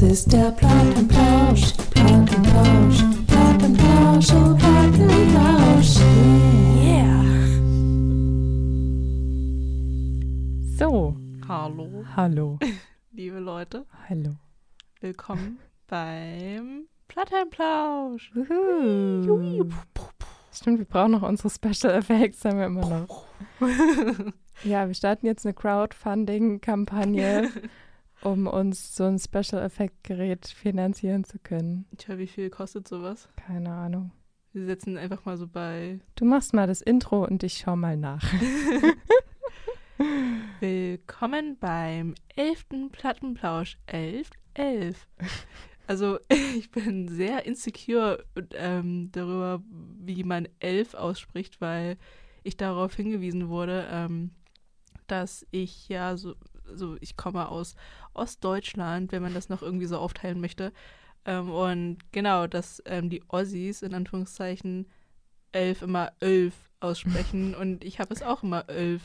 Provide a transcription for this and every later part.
Das ist der Plattenplausch, Plattenplausch, Plattenplausch, oh Plattenplausch. Yeah. So, Hallo, hallo. liebe Leute. Hallo. Willkommen beim Plattenplausch. Stimmt, wir brauchen noch unsere Special Effects, haben wir immer noch. Ja, wir starten jetzt eine Crowdfunding-Kampagne, um uns so ein Special Effect Gerät finanzieren zu können. Tja, wie viel kostet sowas? Keine Ahnung. Wir setzen einfach mal so bei Du machst mal das Intro und ich schau mal nach. Willkommen beim elften Plattenplausch. Elf, elf. Also ich bin sehr insecure ähm, darüber, wie man elf ausspricht, weil ich darauf hingewiesen wurde, ähm, dass ich ja so, so, ich komme aus Ostdeutschland, wenn man das noch irgendwie so aufteilen möchte. Ähm, und genau, dass ähm, die Ossis in Anführungszeichen elf immer elf aussprechen und ich habe es auch immer elf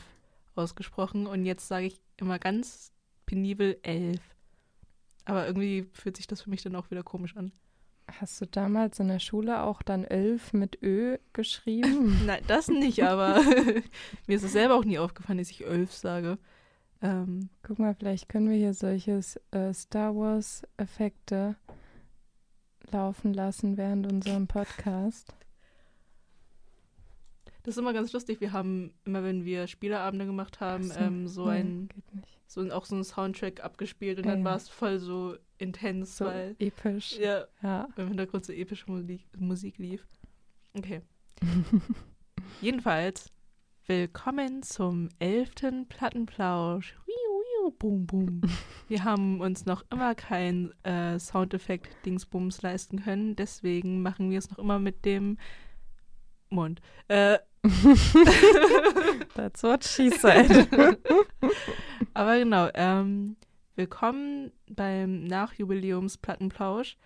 ausgesprochen und jetzt sage ich immer ganz penibel elf. Aber irgendwie fühlt sich das für mich dann auch wieder komisch an. Hast du damals in der Schule auch dann elf mit Ö geschrieben? Nein, das nicht, aber mir ist es selber auch nie aufgefallen, dass ich elf sage. Ähm, Guck mal, vielleicht können wir hier solche äh, Star Wars-Effekte laufen lassen während unserem Podcast. das ist immer ganz lustig. Wir haben immer, wenn wir Spieleabende gemacht haben, Ach ähm, so ein so ein- auch so einen Soundtrack abgespielt und Ja, dann war es voll so intens, So weil episch. ja, Ja. im Hintergrund so epische Musik, Musik lief. Okay. Jedenfalls, willkommen zum elften Plattenplausch. Bum, bum. Wir haben uns noch immer kein äh, Soundeffekt-Dingsbums leisten können, deswegen machen wir es noch immer mit dem Mund. Äh, That's what she said. Aber genau, ähm, willkommen beim Nachjubiläums-Plattenplausch.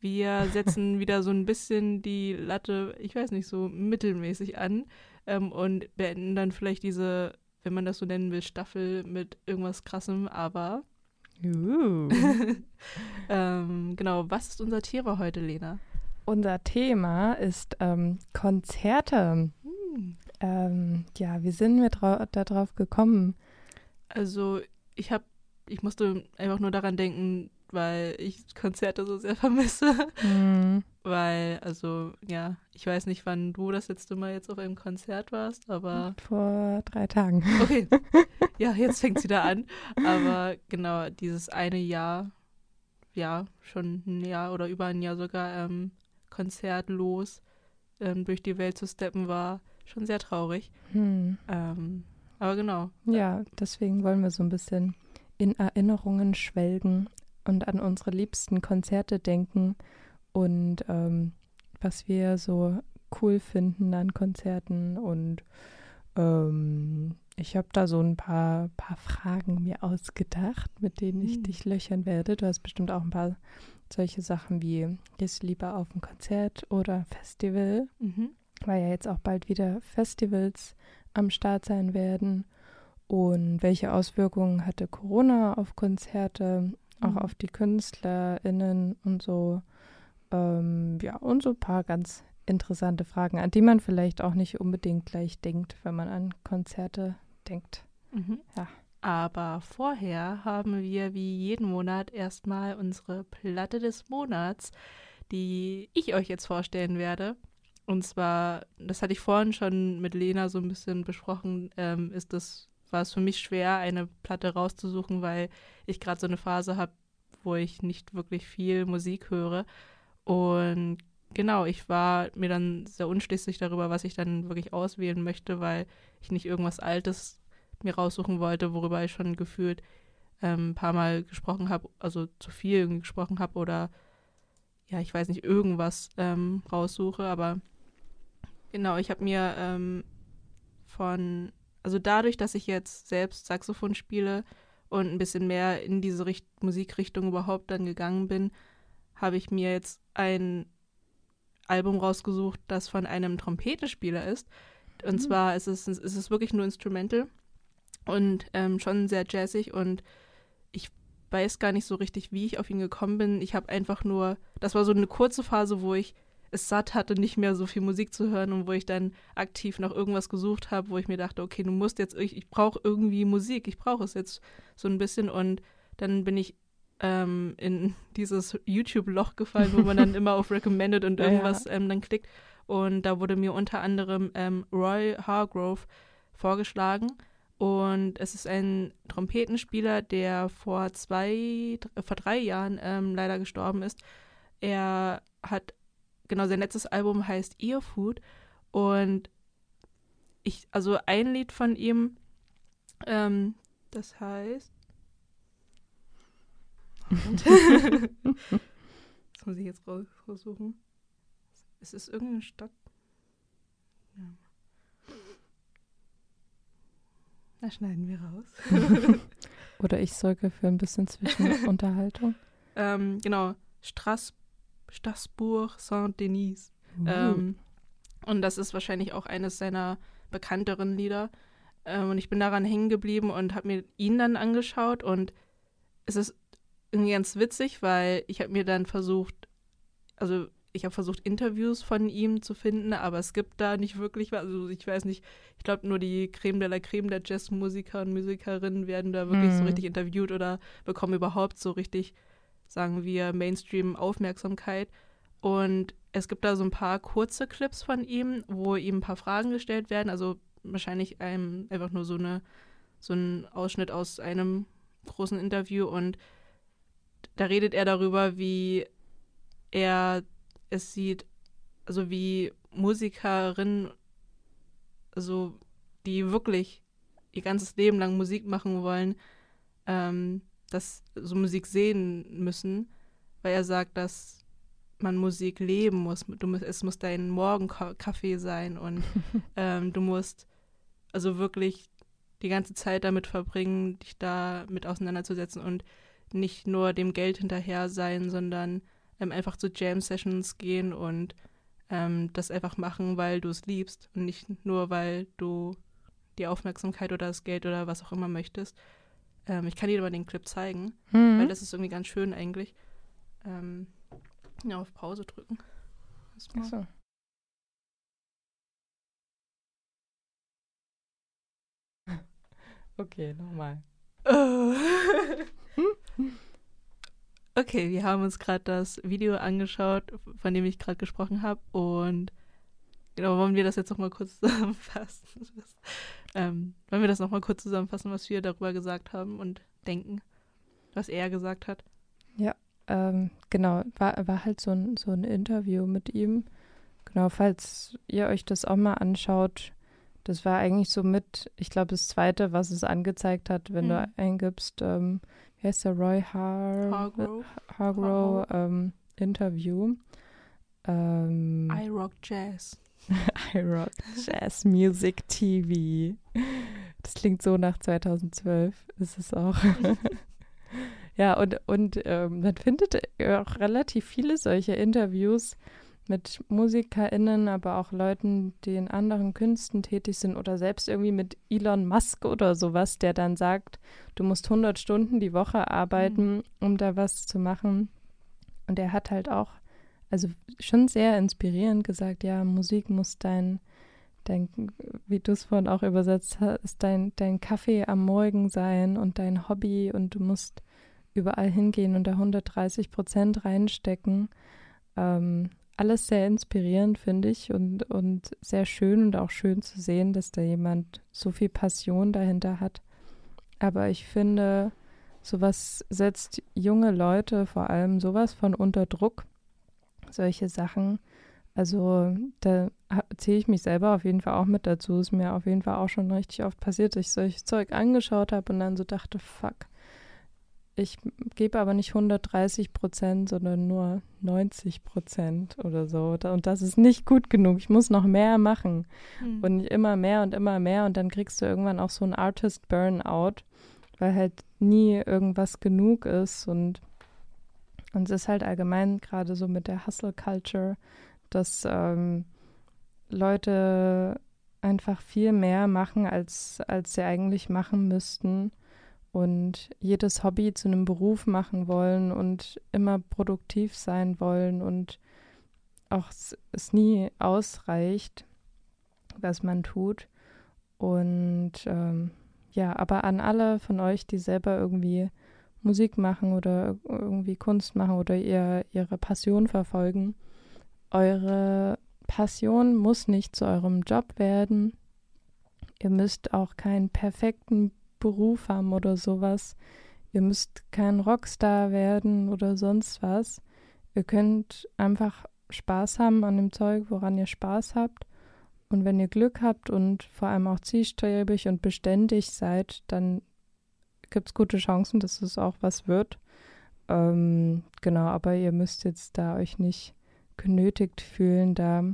Wir setzen wieder so ein bisschen die Latte, ich weiß nicht, so mittelmäßig an ähm, und beenden dann vielleicht diese, wenn man das so nennen will, Staffel mit irgendwas Krassem. Aber Uh. ähm, genau, was ist unser Thema heute, Lena? Unser Thema ist ähm, Konzerte. Hm. Ähm, ja, wie sind wir darauf gekommen? Also ich habe, ich musste einfach nur daran denken, weil ich Konzerte so sehr vermisse. Hm, Weil, also, ja, ich weiß nicht, wann du das letzte Mal jetzt auf einem Konzert warst, aber vor drei Tagen. okay. ja, jetzt fängt es wieder an. Aber genau, dieses eine Jahr, ja, schon ein Jahr oder über ein Jahr sogar, ähm, konzertlos ähm, durch die Welt zu steppen, war schon sehr traurig. Hm. Ähm, aber genau. Ja, deswegen wollen wir so ein bisschen in Erinnerungen schwelgen und an unsere liebsten Konzerte denken und ähm, was wir so cool finden an Konzerten. Und ähm, ich habe da so ein paar, paar Fragen mir ausgedacht, mit denen ich Hm. dich löchern werde. Du hast bestimmt auch ein paar solche Sachen wie, gehst du lieber auf ein Konzert oder Festival? Mhm. weil ja jetzt auch bald wieder Festivals am Start sein werden. Und welche Auswirkungen hatte Corona auf Konzerte, auch Mhm. auf die KünstlerInnen und so. Ähm, ja, und so ein paar ganz interessante Fragen, an die man vielleicht auch nicht unbedingt gleich denkt, wenn man an Konzerte denkt. Mhm. Ja. Aber vorher haben wir wie jeden Monat erstmal unsere Platte des Monats, die ich euch jetzt vorstellen werde. Und zwar, das hatte ich vorhin schon mit Lena so ein bisschen besprochen, ähm, ist das, war es für mich schwer, eine Platte rauszusuchen, weil ich gerade so eine Phase habe, wo ich nicht wirklich viel Musik höre. Und genau, ich war mir dann sehr unschlüssig darüber, was ich dann wirklich auswählen möchte, weil ich nicht irgendwas Altes mir raussuchen wollte, worüber ich schon gefühlt ähm, ein paar Mal gesprochen habe, also zu viel gesprochen habe oder ja, ich weiß nicht, irgendwas ähm, raussuche, aber genau, ich habe mir ähm, von, also dadurch, dass ich jetzt selbst Saxophon spiele und ein bisschen mehr in diese Richt Musikrichtung überhaupt dann gegangen bin, habe ich mir jetzt ein Album rausgesucht, das von einem Trompetespieler ist. Und Mhm. zwar ist es, ist es wirklich nur Instrumental und ähm, schon sehr jazzig und ich weiß gar nicht so richtig, wie ich auf ihn gekommen bin. Ich habe einfach nur, das war so eine kurze Phase, wo ich es satt hatte, nicht mehr so viel Musik zu hören und wo ich dann aktiv nach irgendwas gesucht habe, wo ich mir dachte, okay, du musst jetzt, ich, ich brauche irgendwie Musik, ich brauche es jetzt so ein bisschen und dann bin ich ähm, in dieses YouTube-Loch gefallen, wo man dann immer auf Recommended und irgendwas ähm, dann klickt und da wurde mir unter anderem ähm, Roy Hargrove vorgeschlagen und es ist ein Trompetenspieler, der vor zwei, vor drei Jahren ähm, leider gestorben ist. Er hat genau, sein letztes Album heißt Earfood und ich, also ein Lied von ihm, ähm, das heißt. das muss ich jetzt raussuchen. Es ist irgendeine Stadt. Ja. Da schneiden wir raus. Oder ich sorge für ein bisschen Zwischenunterhaltung. ähm, genau. Straßburg. Strasbourg Saint-Denis. Uh. Ähm, und das ist wahrscheinlich auch eines seiner bekannteren Lieder. Ähm, und ich bin daran hängen geblieben und habe mir ihn dann angeschaut. Und es ist irgendwie ganz witzig, weil ich habe mir dann versucht, also ich habe versucht, Interviews von ihm zu finden, aber es gibt da nicht wirklich was. Also ich weiß nicht, ich glaube nur die Creme de la Creme der Jazzmusiker und Musikerinnen werden da wirklich Mhm. so richtig interviewt oder bekommen überhaupt so richtig, sagen wir, Mainstream-Aufmerksamkeit. Und es gibt da so ein paar kurze Clips von ihm, wo ihm ein paar Fragen gestellt werden. Also wahrscheinlich einem einfach nur so eine so ein Ausschnitt aus einem großen Interview und da redet er darüber, wie er es sieht, also wie Musikerinnen, also die wirklich ihr ganzes Leben lang Musik machen wollen, ähm, dass so Musik sehen müssen, weil er sagt, dass man Musik leben muss. Du, es muss dein Morgenkaffee sein und ähm, du musst also wirklich die ganze Zeit damit verbringen, dich da mit auseinanderzusetzen und nicht nur dem Geld hinterher sein, sondern ähm, einfach zu Jam-Sessions gehen und ähm, das einfach machen, weil du es liebst und nicht nur, weil du die Aufmerksamkeit oder das Geld oder was auch immer möchtest. Ähm, ich kann dir aber den Clip zeigen, Mhm. weil das ist irgendwie ganz schön eigentlich. Ähm, ja, auf Pause drücken. Erstmal. Ach so. Okay, nochmal. okay, wir haben uns gerade das Video angeschaut, von dem ich gerade gesprochen habe. Und genau, wollen wir das jetzt nochmal kurz zusammenfassen? Ähm, wollen wir das nochmal kurz zusammenfassen, was wir darüber gesagt haben und denken, was er gesagt hat? Ähm, genau, war, war halt so ein, so ein Interview mit ihm. Genau, falls ihr euch das auch mal anschaut, das war eigentlich so mit, ich glaube, das zweite, was es angezeigt hat, wenn du Mhm. eingibst, ähm, wie heißt der, Roy Har Hargrove, Hargrove ähm, Interview. Ähm, I Rock Jazz. iRock Jazz Music TV. Das klingt so nach 2012, ist es auch. ja, und, und ähm, man findet auch relativ viele solche Interviews mit MusikerInnen, aber auch Leuten, die in anderen Künsten tätig sind oder selbst irgendwie mit Elon Musk oder sowas, der dann sagt, du musst 100 Stunden die Woche arbeiten, um da was zu machen. Und er hat halt auch, also schon sehr inspirierend gesagt, ja, Musik muss dein, dein wie du es vorhin auch übersetzt hast, dein, dein Kaffee am Morgen sein und dein Hobby und du musst überall hingehen und da 130 Prozent reinstecken. Ähm, alles sehr inspirierend, finde ich, und, und sehr schön und auch schön zu sehen, dass da jemand so viel Passion dahinter hat. Aber ich finde, sowas setzt junge Leute vor allem sowas von unter Druck, solche Sachen. Also da zähle ich mich selber auf jeden Fall auch mit dazu. Ist mir auf jeden Fall auch schon richtig oft passiert, dass ich solches Zeug angeschaut habe und dann so dachte, fuck, ich gebe aber nicht 130 Prozent, sondern nur 90 Prozent oder so. Und das ist nicht gut genug. Ich muss noch mehr machen. Hm. Und immer mehr und immer mehr. Und dann kriegst du irgendwann auch so ein Artist Burnout, weil halt nie irgendwas genug ist. Und, und es ist halt allgemein gerade so mit der Hustle Culture, dass ähm, Leute einfach viel mehr machen, als, als sie eigentlich machen müssten. Und jedes Hobby zu einem Beruf machen wollen und immer produktiv sein wollen und auch es nie ausreicht, was man tut. Und ähm, ja, aber an alle von euch, die selber irgendwie Musik machen oder irgendwie Kunst machen oder ihr, ihre Passion verfolgen, eure Passion muss nicht zu eurem Job werden. Ihr müsst auch keinen perfekten Beruf haben oder sowas. Ihr müsst kein Rockstar werden oder sonst was. Ihr könnt einfach Spaß haben an dem Zeug, woran ihr Spaß habt. Und wenn ihr Glück habt und vor allem auch zielstrebig und beständig seid, dann gibt es gute Chancen, dass es auch was wird. Ähm, genau, aber ihr müsst jetzt da euch nicht genötigt fühlen, da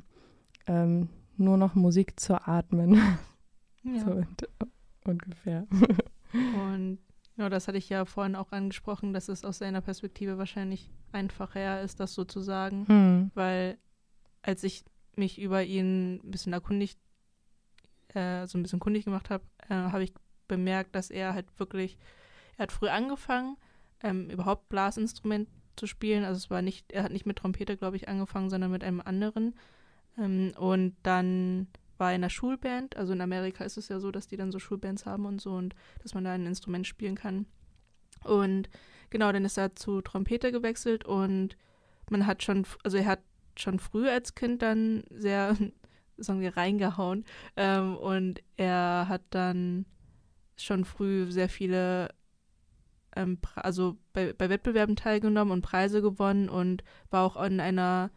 ähm, nur noch Musik zu atmen. Ja. So ungefähr. Und ja, das hatte ich ja vorhin auch angesprochen, dass es aus seiner Perspektive wahrscheinlich einfacher ist, das so zu sagen. Hm. Weil als ich mich über ihn ein bisschen erkundigt, äh, so ein bisschen kundig gemacht habe, äh, habe ich bemerkt, dass er halt wirklich, er hat früh angefangen, ähm, überhaupt Blasinstrument zu spielen. Also es war nicht, er hat nicht mit Trompete, glaube ich, angefangen, sondern mit einem anderen. Ähm, und dann war in der Schulband. Also in Amerika ist es ja so, dass die dann so Schulbands haben und so und dass man da ein Instrument spielen kann. Und genau, dann ist er zu Trompete gewechselt und man hat schon, also er hat schon früh als Kind dann sehr, sagen wir, reingehauen. Ähm, und er hat dann schon früh sehr viele, ähm, also bei, bei Wettbewerben teilgenommen und Preise gewonnen und war auch in einer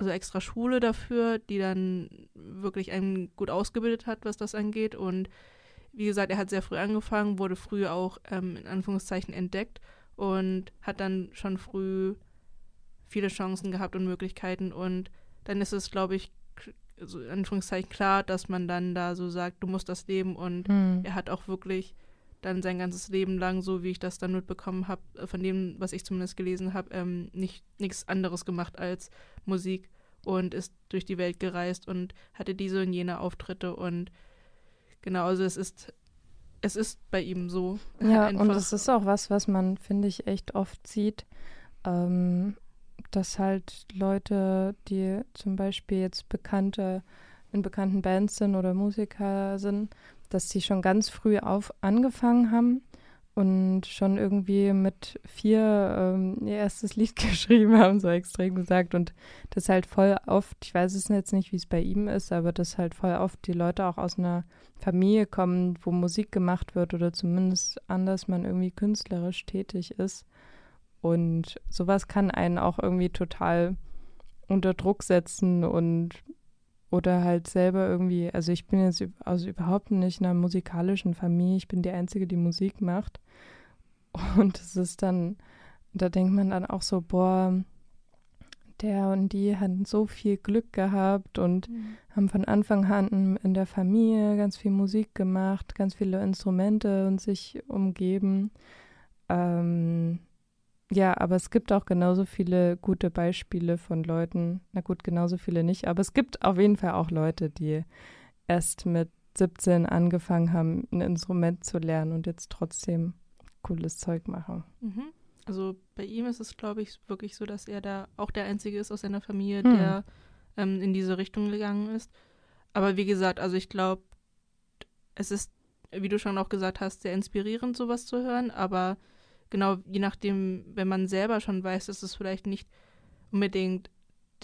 also extra Schule dafür, die dann wirklich einen gut ausgebildet hat, was das angeht. Und wie gesagt, er hat sehr früh angefangen, wurde früh auch ähm, in Anführungszeichen entdeckt und hat dann schon früh viele Chancen gehabt und Möglichkeiten. Und dann ist es, glaube ich, so in Anführungszeichen klar, dass man dann da so sagt, du musst das leben. Und mhm. er hat auch wirklich dann sein ganzes Leben lang, so wie ich das dann mitbekommen habe, äh, von dem, was ich zumindest gelesen habe, ähm, nicht nichts anderes gemacht als Musik und ist durch die Welt gereist und hatte diese und jene Auftritte und genau, also es ist es ist bei ihm so. Ja, und es ist auch was, was man, finde ich, echt oft sieht, ähm, dass halt Leute, die zum Beispiel jetzt bekannte, in bekannten Bands sind oder Musiker sind, dass sie schon ganz früh auf angefangen haben und schon irgendwie mit vier ähm, ihr erstes Lied geschrieben haben, so extrem gesagt. Und das halt voll oft, ich weiß es jetzt nicht, wie es bei ihm ist, aber dass halt voll oft die Leute auch aus einer Familie kommen, wo Musik gemacht wird oder zumindest anders man irgendwie künstlerisch tätig ist. Und sowas kann einen auch irgendwie total unter Druck setzen und oder halt selber irgendwie, also ich bin jetzt also überhaupt nicht in einer musikalischen Familie, ich bin die Einzige, die Musik macht. Und es ist dann, da denkt man dann auch so, boah, der und die hatten so viel Glück gehabt und mhm. haben von Anfang an in der Familie ganz viel Musik gemacht, ganz viele Instrumente und sich umgeben. Ähm, ja, aber es gibt auch genauso viele gute Beispiele von Leuten, na gut, genauso viele nicht, aber es gibt auf jeden Fall auch Leute, die erst mit 17 angefangen haben, ein Instrument zu lernen und jetzt trotzdem cooles Zeug machen. Mhm. Also bei ihm ist es, glaube ich, wirklich so, dass er da auch der Einzige ist aus seiner Familie, hm. der ähm, in diese Richtung gegangen ist. Aber wie gesagt, also ich glaube, es ist, wie du schon auch gesagt hast, sehr inspirierend, sowas zu hören, aber genau, je nachdem, wenn man selber schon weiß, dass es vielleicht nicht unbedingt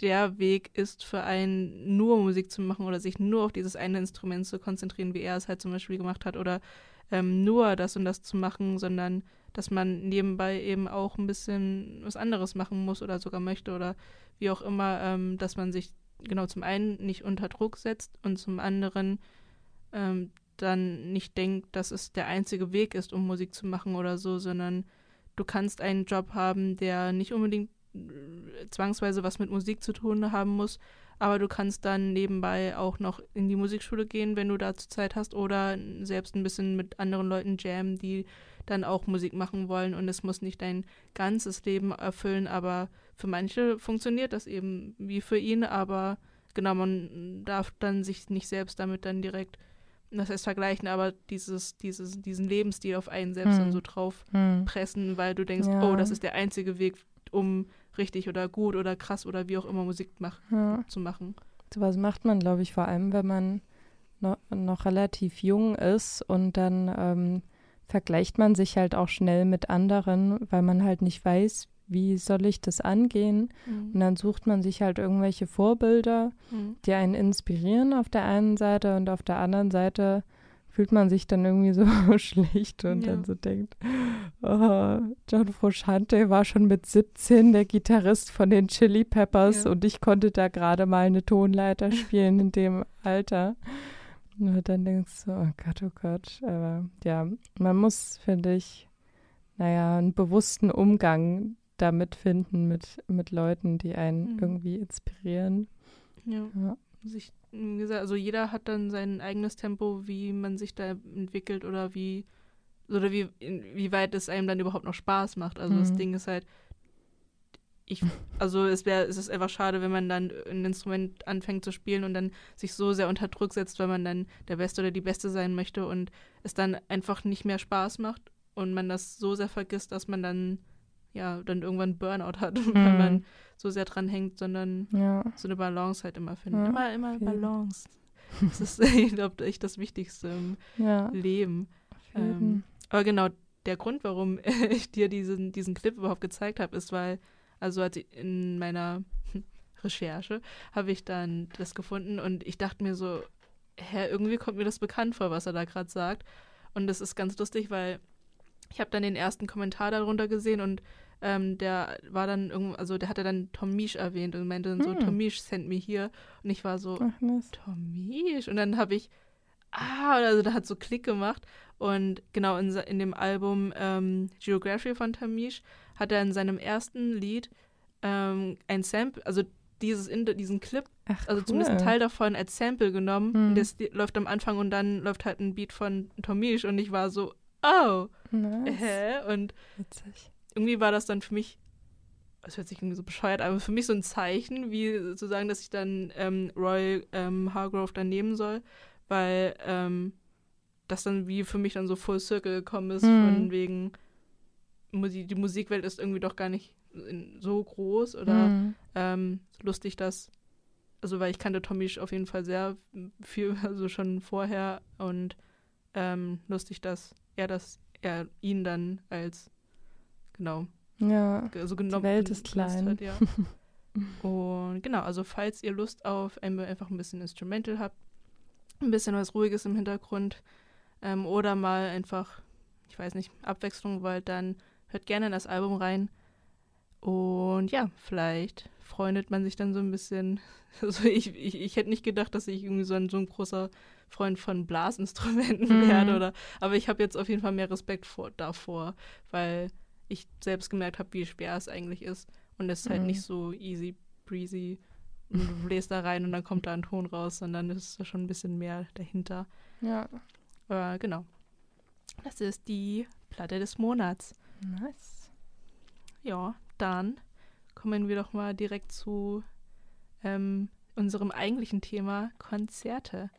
der Weg ist, für einen nur Musik zu machen oder sich nur auf dieses eine Instrument zu konzentrieren, wie er es halt zum Beispiel gemacht hat, oder ähm, nur das und das zu machen, sondern dass man nebenbei eben auch ein bisschen was anderes machen muss oder sogar möchte oder wie auch immer, ähm, dass man sich genau zum einen nicht unter Druck setzt und zum anderen ähm, dann nicht denkt, dass es der einzige Weg ist, um Musik zu machen oder so, sondern du kannst einen Job haben, der nicht unbedingt äh, zwangsweise was mit Musik zu tun haben muss, aber du kannst dann nebenbei auch noch in die Musikschule gehen, wenn du dazu Zeit hast, oder selbst ein bisschen mit anderen Leuten jammen, die dann auch Musik machen wollen und es muss nicht dein ganzes Leben erfüllen, aber für manche funktioniert das eben wie für ihn, aber genau, man darf dann sich nicht selbst damit dann direkt das heißt vergleichen, aber dieses, dieses, diesen Lebensstil auf einen selbst Hm. dann so drauf Hm. pressen, weil du denkst, Ja. oh, das ist der einzige Weg, um richtig oder gut oder krass oder wie auch immer Musik mach, Ja. zu machen. Sowas macht man, glaube ich, vor allem, wenn man noch, noch relativ jung ist und dann ähm, vergleicht man sich halt auch schnell mit anderen, weil man halt nicht weiß, wie soll ich das angehen. Und dann sucht man sich halt irgendwelche Vorbilder, Mhm. die einen inspirieren auf der einen Seite und auf der anderen Seite fühlt man sich dann irgendwie so schlecht und Ja. dann so denkt, oh, John Frusciante war schon mit 17 der Gitarrist von den Chili Peppers Ja. und ich konnte da gerade mal eine Tonleiter spielen in dem Alter. Und dann denkst du, oh Gott, oh Gott. Aber ja, man muss, finde ich, naja, einen bewussten Umgang damit finden mit, mit Leuten, die einen Mhm. irgendwie inspirieren. Ja. Ja. Sich, wie gesagt, also jeder hat dann sein eigenes Tempo, wie man sich da entwickelt oder wie oder wie inwieweit es einem dann überhaupt noch Spaß macht. Also das Mhm. Ding ist halt, ich, also es wäre, es ist einfach schade, wenn man dann ein Instrument anfängt zu spielen und dann sich so sehr unter Druck setzt, weil man dann der Beste oder die Beste sein möchte und es dann einfach nicht mehr Spaß macht und man das so sehr vergisst, dass man dann ja dann irgendwann Burnout hat, weil Mhm. man so sehr dran hängt, sondern Ja. so eine Balance halt immer finden. Ja, immer, immer okay. Balance. Das ist, ich glaube, echt das Wichtigste im Ja. Leben. Ähm, aber genau, der Grund, warum ich dir diesen, diesen Clip überhaupt gezeigt habe, ist, weil, also als ich in meiner Recherche habe ich dann das gefunden und ich dachte mir so, hä, irgendwie kommt mir das bekannt vor, was er da gerade sagt. Und das ist ganz lustig, weil ich habe dann den ersten Kommentar darunter gesehen und ähm, der war dann irgendwo, also der hatte dann Tom Misch erwähnt und meinte dann so, Hm. Tom Misch sent me hier. Und ich war so, Ach, Mist. Tomisch. Und dann habe ich, ah, also da hat so Klick gemacht. Und genau in, in dem Album ähm, Geography von Tomisch hat er in seinem ersten Lied ähm, ein Sample, also dieses in, diesen Clip, Ach, also cool. zumindest ein Teil davon als Sample genommen. Hm. Und das läuft am Anfang und dann läuft halt ein Beat von Tomisch und ich war so, oh, Nice. hä? Und Witzig. Irgendwie war das dann für mich, das hört sich irgendwie so bescheuert, aber für mich so ein Zeichen, wie zu sagen, dass ich dann ähm, Roy ähm, Hargrove dann nehmen soll, weil ähm, das dann wie für mich dann so Full Circle gekommen ist, Mhm. von wegen, die Musikwelt ist irgendwie doch gar nicht so groß oder Mhm. ähm, lustig, dass, also weil ich kannte Tommy auf jeden Fall sehr viel, also schon vorher und ähm, lustig, dass er das, er ihn dann als, genau, Ja. ge- so genommen Welt ist klein. Hat, ja. und genau, also falls ihr Lust auf ein, einfach ein bisschen Instrumental habt, ein bisschen was Ruhiges im Hintergrund ähm, oder mal einfach, ich weiß nicht, Abwechslung wollt, dann hört gerne in das Album rein. Und ja, vielleicht freundet man sich dann so ein bisschen. Also ich, ich, ich hätte nicht gedacht, dass ich irgendwie so ein, so ein großer Freund von Blasinstrumenten Mhm. werde. Oder, aber ich habe jetzt auf jeden Fall mehr Respekt vor, davor, weil ich selbst gemerkt habe, wie schwer es eigentlich ist. Und es ist halt Mhm. nicht so easy breezy. Und du bläst da rein und dann kommt da ein Ton raus, sondern es ist da schon ein bisschen mehr dahinter. Ja. Äh, genau. Das ist die Platte des Monats. Nice. Ja, dann kommen wir doch mal direkt zu ähm, unserem eigentlichen Thema Konzerte.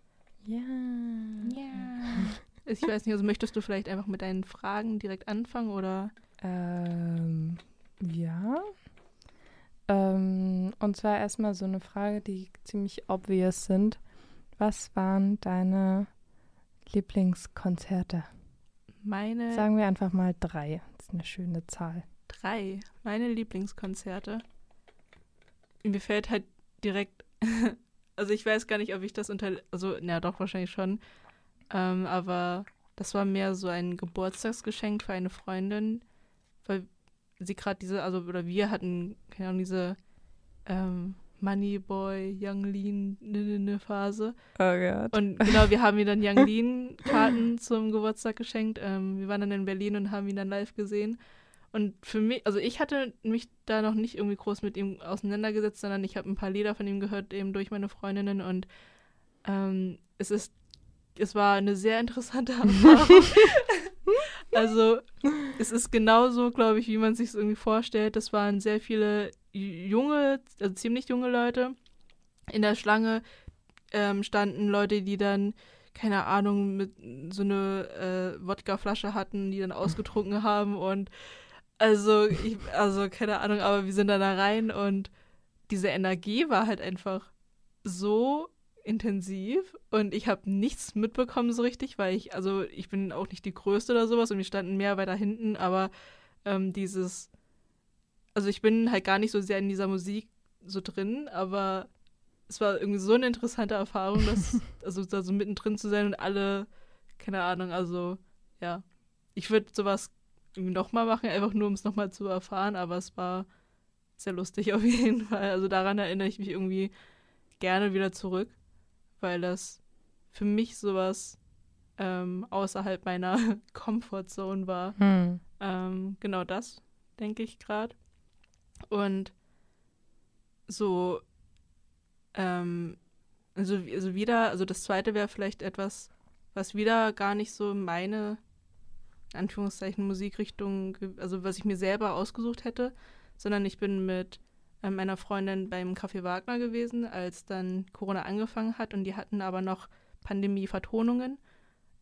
Ja. Ich weiß nicht, also möchtest du vielleicht einfach mit deinen Fragen direkt anfangen oder? Ähm, ja. Ähm, und zwar erstmal so eine Frage, die ziemlich obvious sind. Was waren deine Lieblingskonzerte? Meine Sagen wir einfach mal drei. Das ist eine schöne Zahl. drei, meine Lieblingskonzerte. Mir fällt halt direkt, also ich weiß gar nicht, ob ich das unter, also na doch wahrscheinlich schon, ähm, aber das war mehr so ein Geburtstagsgeschenk für eine Freundin, weil sie gerade diese, also oder wir hatten, keine Ahnung, diese ähm, Moneyboy, Young Lean ne, ne, ne Phase. Oh Gott. Und genau, wir haben ihm dann Young Lean Karten zum Geburtstag geschenkt. Ähm, wir waren dann in Berlin und haben ihn dann live gesehen. Und für mich, also ich hatte mich da noch nicht irgendwie groß mit ihm auseinandergesetzt, sondern ich habe ein paar Lieder von ihm gehört, eben durch meine Freundinnen. Und ähm, es ist, es war eine sehr interessante Erfahrung. Also es ist genauso, glaube ich, wie man sich es irgendwie vorstellt. Das waren sehr viele junge, also ziemlich junge Leute in der Schlange ähm, standen Leute, die dann, keine Ahnung, mit so eine äh, Wodkaflasche hatten, die dann ausgetrunken haben und also, ich, also keine Ahnung, aber wir sind dann da rein und diese Energie war halt einfach so intensiv und ich habe nichts mitbekommen so richtig, weil ich, also ich bin auch nicht die Größte oder sowas und wir standen mehr weiter hinten, aber ähm, dieses, also ich bin halt gar nicht so sehr in dieser Musik so drin, aber es war irgendwie so eine interessante Erfahrung, dass, also da so mittendrin zu sein und alle, keine Ahnung, also ja, ich würde sowas irgendwie nochmal machen, einfach nur um es nochmal zu erfahren, aber es war sehr lustig auf jeden Fall. Also daran erinnere ich mich irgendwie gerne wieder zurück, weil das für mich sowas ähm, außerhalb meiner Comfortzone war. Hm. Ähm, genau das, denke ich gerade. Und so, ähm, also, also wieder, also das zweite wäre vielleicht etwas, was wieder gar nicht so meine Anführungszeichen Musikrichtung, also was ich mir selber ausgesucht hätte, sondern ich bin mit äh, meiner Freundin beim Café Wagner gewesen, als dann Corona angefangen hat und die hatten aber noch Pandemie-Vertonungen.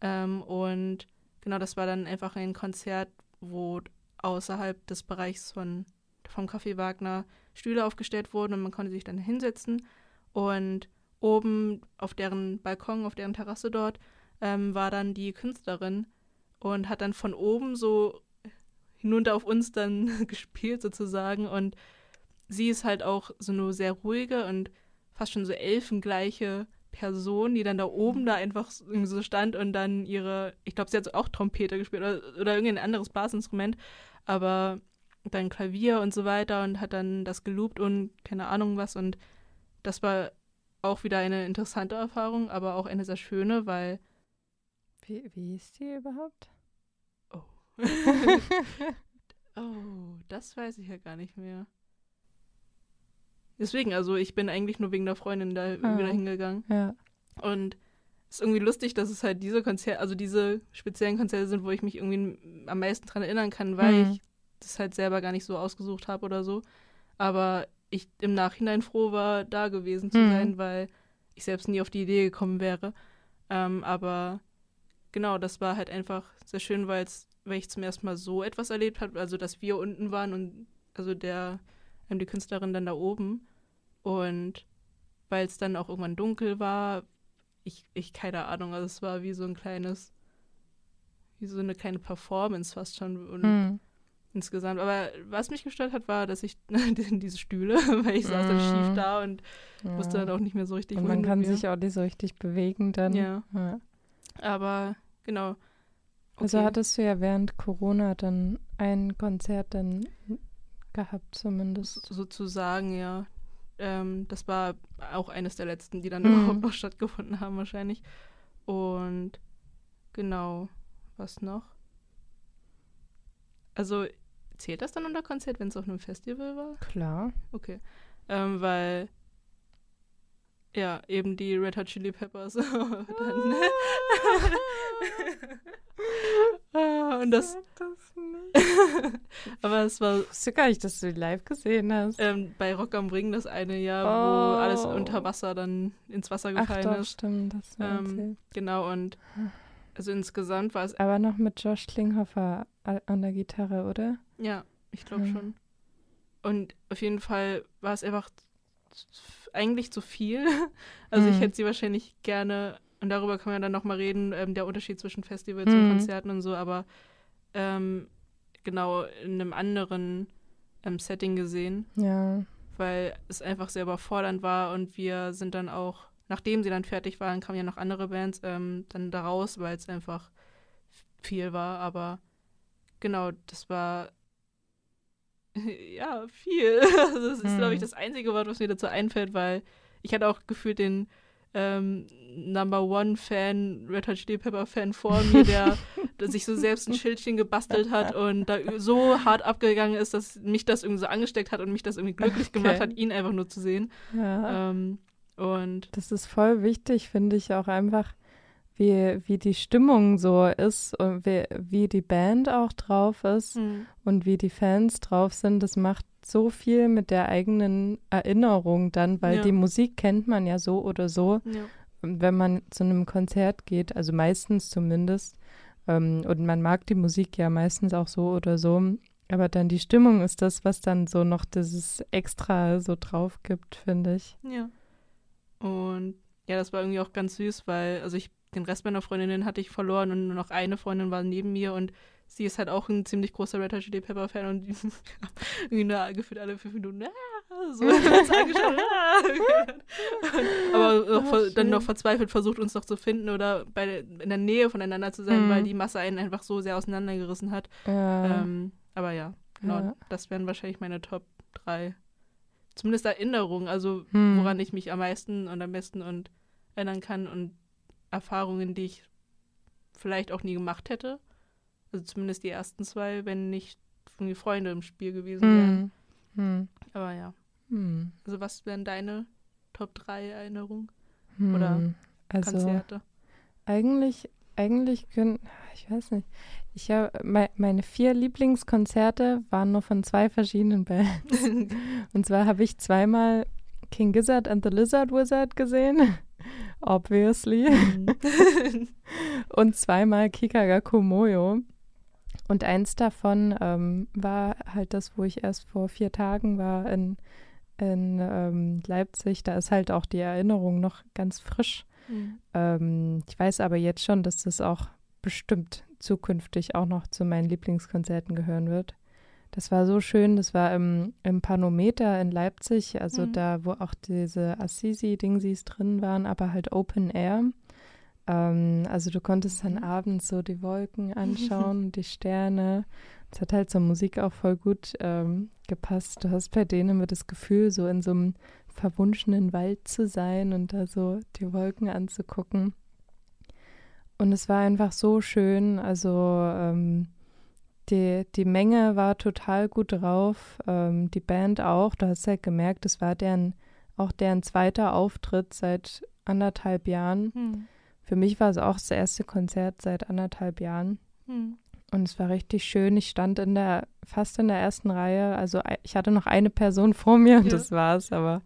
Ähm, und genau, das war dann einfach ein Konzert, wo außerhalb des Bereichs von, vom Café Wagner Stühle aufgestellt wurden und man konnte sich dann hinsetzen. Und oben auf deren Balkon, auf deren Terrasse dort, ähm, war dann die Künstlerin und hat dann von oben so hinunter auf uns dann gespielt sozusagen. Und sie ist halt auch so eine sehr ruhige und fast schon so elfengleiche Person, die dann da oben da einfach so stand und dann ihre, ich glaube, sie hat auch Trompete gespielt oder, oder irgendein anderes Blasinstrument, aber dann Klavier und so weiter und hat dann das geloopt und keine Ahnung was und das war auch wieder eine interessante Erfahrung, aber auch eine sehr schöne, weil Wie, wie hieß die überhaupt? oh, das weiß ich ja gar nicht mehr. Deswegen, also ich bin eigentlich nur wegen der Freundin da Ah. wieder hingegangen. Ja. Und es ist irgendwie lustig, dass es halt diese Konzerte, also diese speziellen Konzerte sind, wo ich mich irgendwie am meisten dran erinnern kann, weil Hm. ich das halt selber gar nicht so ausgesucht habe oder so. Aber ich im Nachhinein froh war, da gewesen zu Hm. sein, weil ich selbst nie auf die Idee gekommen wäre. Ähm, aber genau, das war halt einfach sehr schön, weil ich zum ersten Mal so etwas erlebt habe, also dass wir unten waren und also der, die Künstlerin dann da oben. Und weil es dann auch irgendwann dunkel war, ich, ich keine Ahnung, also es war wie so ein kleines, wie so eine kleine Performance fast schon und Hm. insgesamt. Aber was mich gestört hat, war, dass ich diese Stühle, weil ich saß dann Mhm. schief da und Ja. wusste dann auch nicht mehr so richtig, Und man kann mir. sich auch nicht so richtig bewegen dann. Ja. Ja. Aber genau. Also Okay. hattest du ja während Corona dann ein Konzert dann gehabt zumindest. sozusagen, ja. Ähm, das war auch eines der letzten, die dann Mhm. überhaupt noch stattgefunden haben, wahrscheinlich. Und genau, was noch? Also, zählt das dann unter Konzert, wenn es auf einem Festival war? Klar. Okay. Ähm, weil, ja, eben die Red Hot Chili Peppers. Ah, und das, das aber es war Ich wusste gar nicht, dass du die live gesehen hast. ähm, bei Rock am Ring das eine Jahr, wo Oh. alles unter Wasser dann ins Wasser Ach gefallen doch, ist. stimmt, das war Ähm. Genau, und also insgesamt war es, Aber noch mit Josh Klinghoffer an der Gitarre, oder? ja, ich glaube Ja. schon. Und auf jeden Fall war es einfach eigentlich zu viel. Also ich Mhm. hätte sie wahrscheinlich gerne, und darüber kann man dann nochmal reden, ähm, der Unterschied zwischen Festivals Mhm. und Konzerten und so, aber ähm, genau in einem anderen ähm, Setting gesehen. Ja. weil es einfach sehr überfordernd war und wir sind dann auch, nachdem sie dann fertig waren, kamen ja noch andere Bands ähm, dann da raus, weil es einfach viel war, aber genau, das war ja viel. Also das ist, glaube ich, Hm. das einzige Wort, was mir dazu einfällt, weil ich hatte auch gefühlt den ähm, Number One Fan, Red Hot Chili Pepper Fan vor mir, der, der sich so selbst ein Schildchen gebastelt hat und da so hart abgegangen ist, dass mich das irgendwie so angesteckt hat und mich das irgendwie glücklich gemacht Okay. hat, ihn einfach nur zu sehen. Ja. Ähm, und Das ist voll wichtig, finde ich auch einfach, wie, wie die Stimmung so ist und wie, wie die Band auch drauf ist und wie die Fans drauf sind. Das macht so viel mit der eigenen Erinnerung dann, weil Ja. die Musik kennt man ja so oder so. ja. wenn man zu einem Konzert geht, also meistens zumindest, ähm, und man mag die Musik ja meistens auch so oder so, aber dann die Stimmung ist das, was dann so noch dieses Extra so drauf gibt, finde ich. Ja. Und ja, das war irgendwie auch ganz süß, weil, also ich, den Rest meiner Freundinnen hatte ich verloren und nur noch eine Freundin war neben mir und sie ist halt auch ein ziemlich großer Red Hot Chili Pepper Fan und die irgendwie gefühlt alle fünf Minuten, ah, so angeschaut. ah. Aber auch ver- dann noch verzweifelt versucht, uns noch zu finden oder bei, in der Nähe voneinander zu sein, Mhm. weil die Masse einen einfach so sehr auseinandergerissen hat. Ja. Ähm, aber ja, genau, Ja. das wären wahrscheinlich meine Top 3. Zumindest Erinnerungen, also Hm. woran ich mich am meisten und am besten und erinnern kann und Erfahrungen, die ich vielleicht auch nie gemacht hätte. Also zumindest die ersten zwei, wenn nicht irgendwie Freunde im Spiel gewesen wären. Hm. Hm. Aber ja. Hm. Also was wären deine Top 3 Erinnerungen? Hm. Oder also, Konzerte? Eigentlich, eigentlich können, ich weiß nicht. Ich habe me meine vier Lieblingskonzerte waren nur von zwei verschiedenen Bands. Und zwar habe ich zweimal King Gizzard and the Lizard Wizard gesehen, obviously, und zweimal Kikaga Komoyo. Und eins davon ähm, war halt das, wo ich erst vor vier Tagen war in, in ähm, Leipzig. Da ist halt auch die Erinnerung noch ganz frisch. Mhm. Ähm, ich weiß aber jetzt schon, dass das auch bestimmt zukünftig auch noch zu meinen Lieblingskonzerten gehören wird. Das war so schön, das war im, im Panometer in Leipzig, also Mhm. da, wo auch diese Assisi-Dingsies drin waren, aber halt Open Air. Ähm, also du konntest dann Mhm. abends so die Wolken anschauen, die Sterne. Es hat halt zur Musik auch voll gut ähm, gepasst. Du hast bei denen immer das Gefühl, so in so einem verwunschenen Wald zu sein und da so die Wolken anzugucken. Und es war einfach so schön. Also ähm, die, die Menge war total gut drauf. Ähm, die Band auch. Du hast halt gemerkt, es war deren, auch deren zweiter Auftritt seit anderthalb Jahren. Mhm. Für mich war es auch das erste Konzert seit anderthalb Jahren. Mhm. Und es war richtig schön. Ich stand in der, fast in der ersten Reihe. Also ich hatte noch eine Person vor mir und Ja. das war's, aber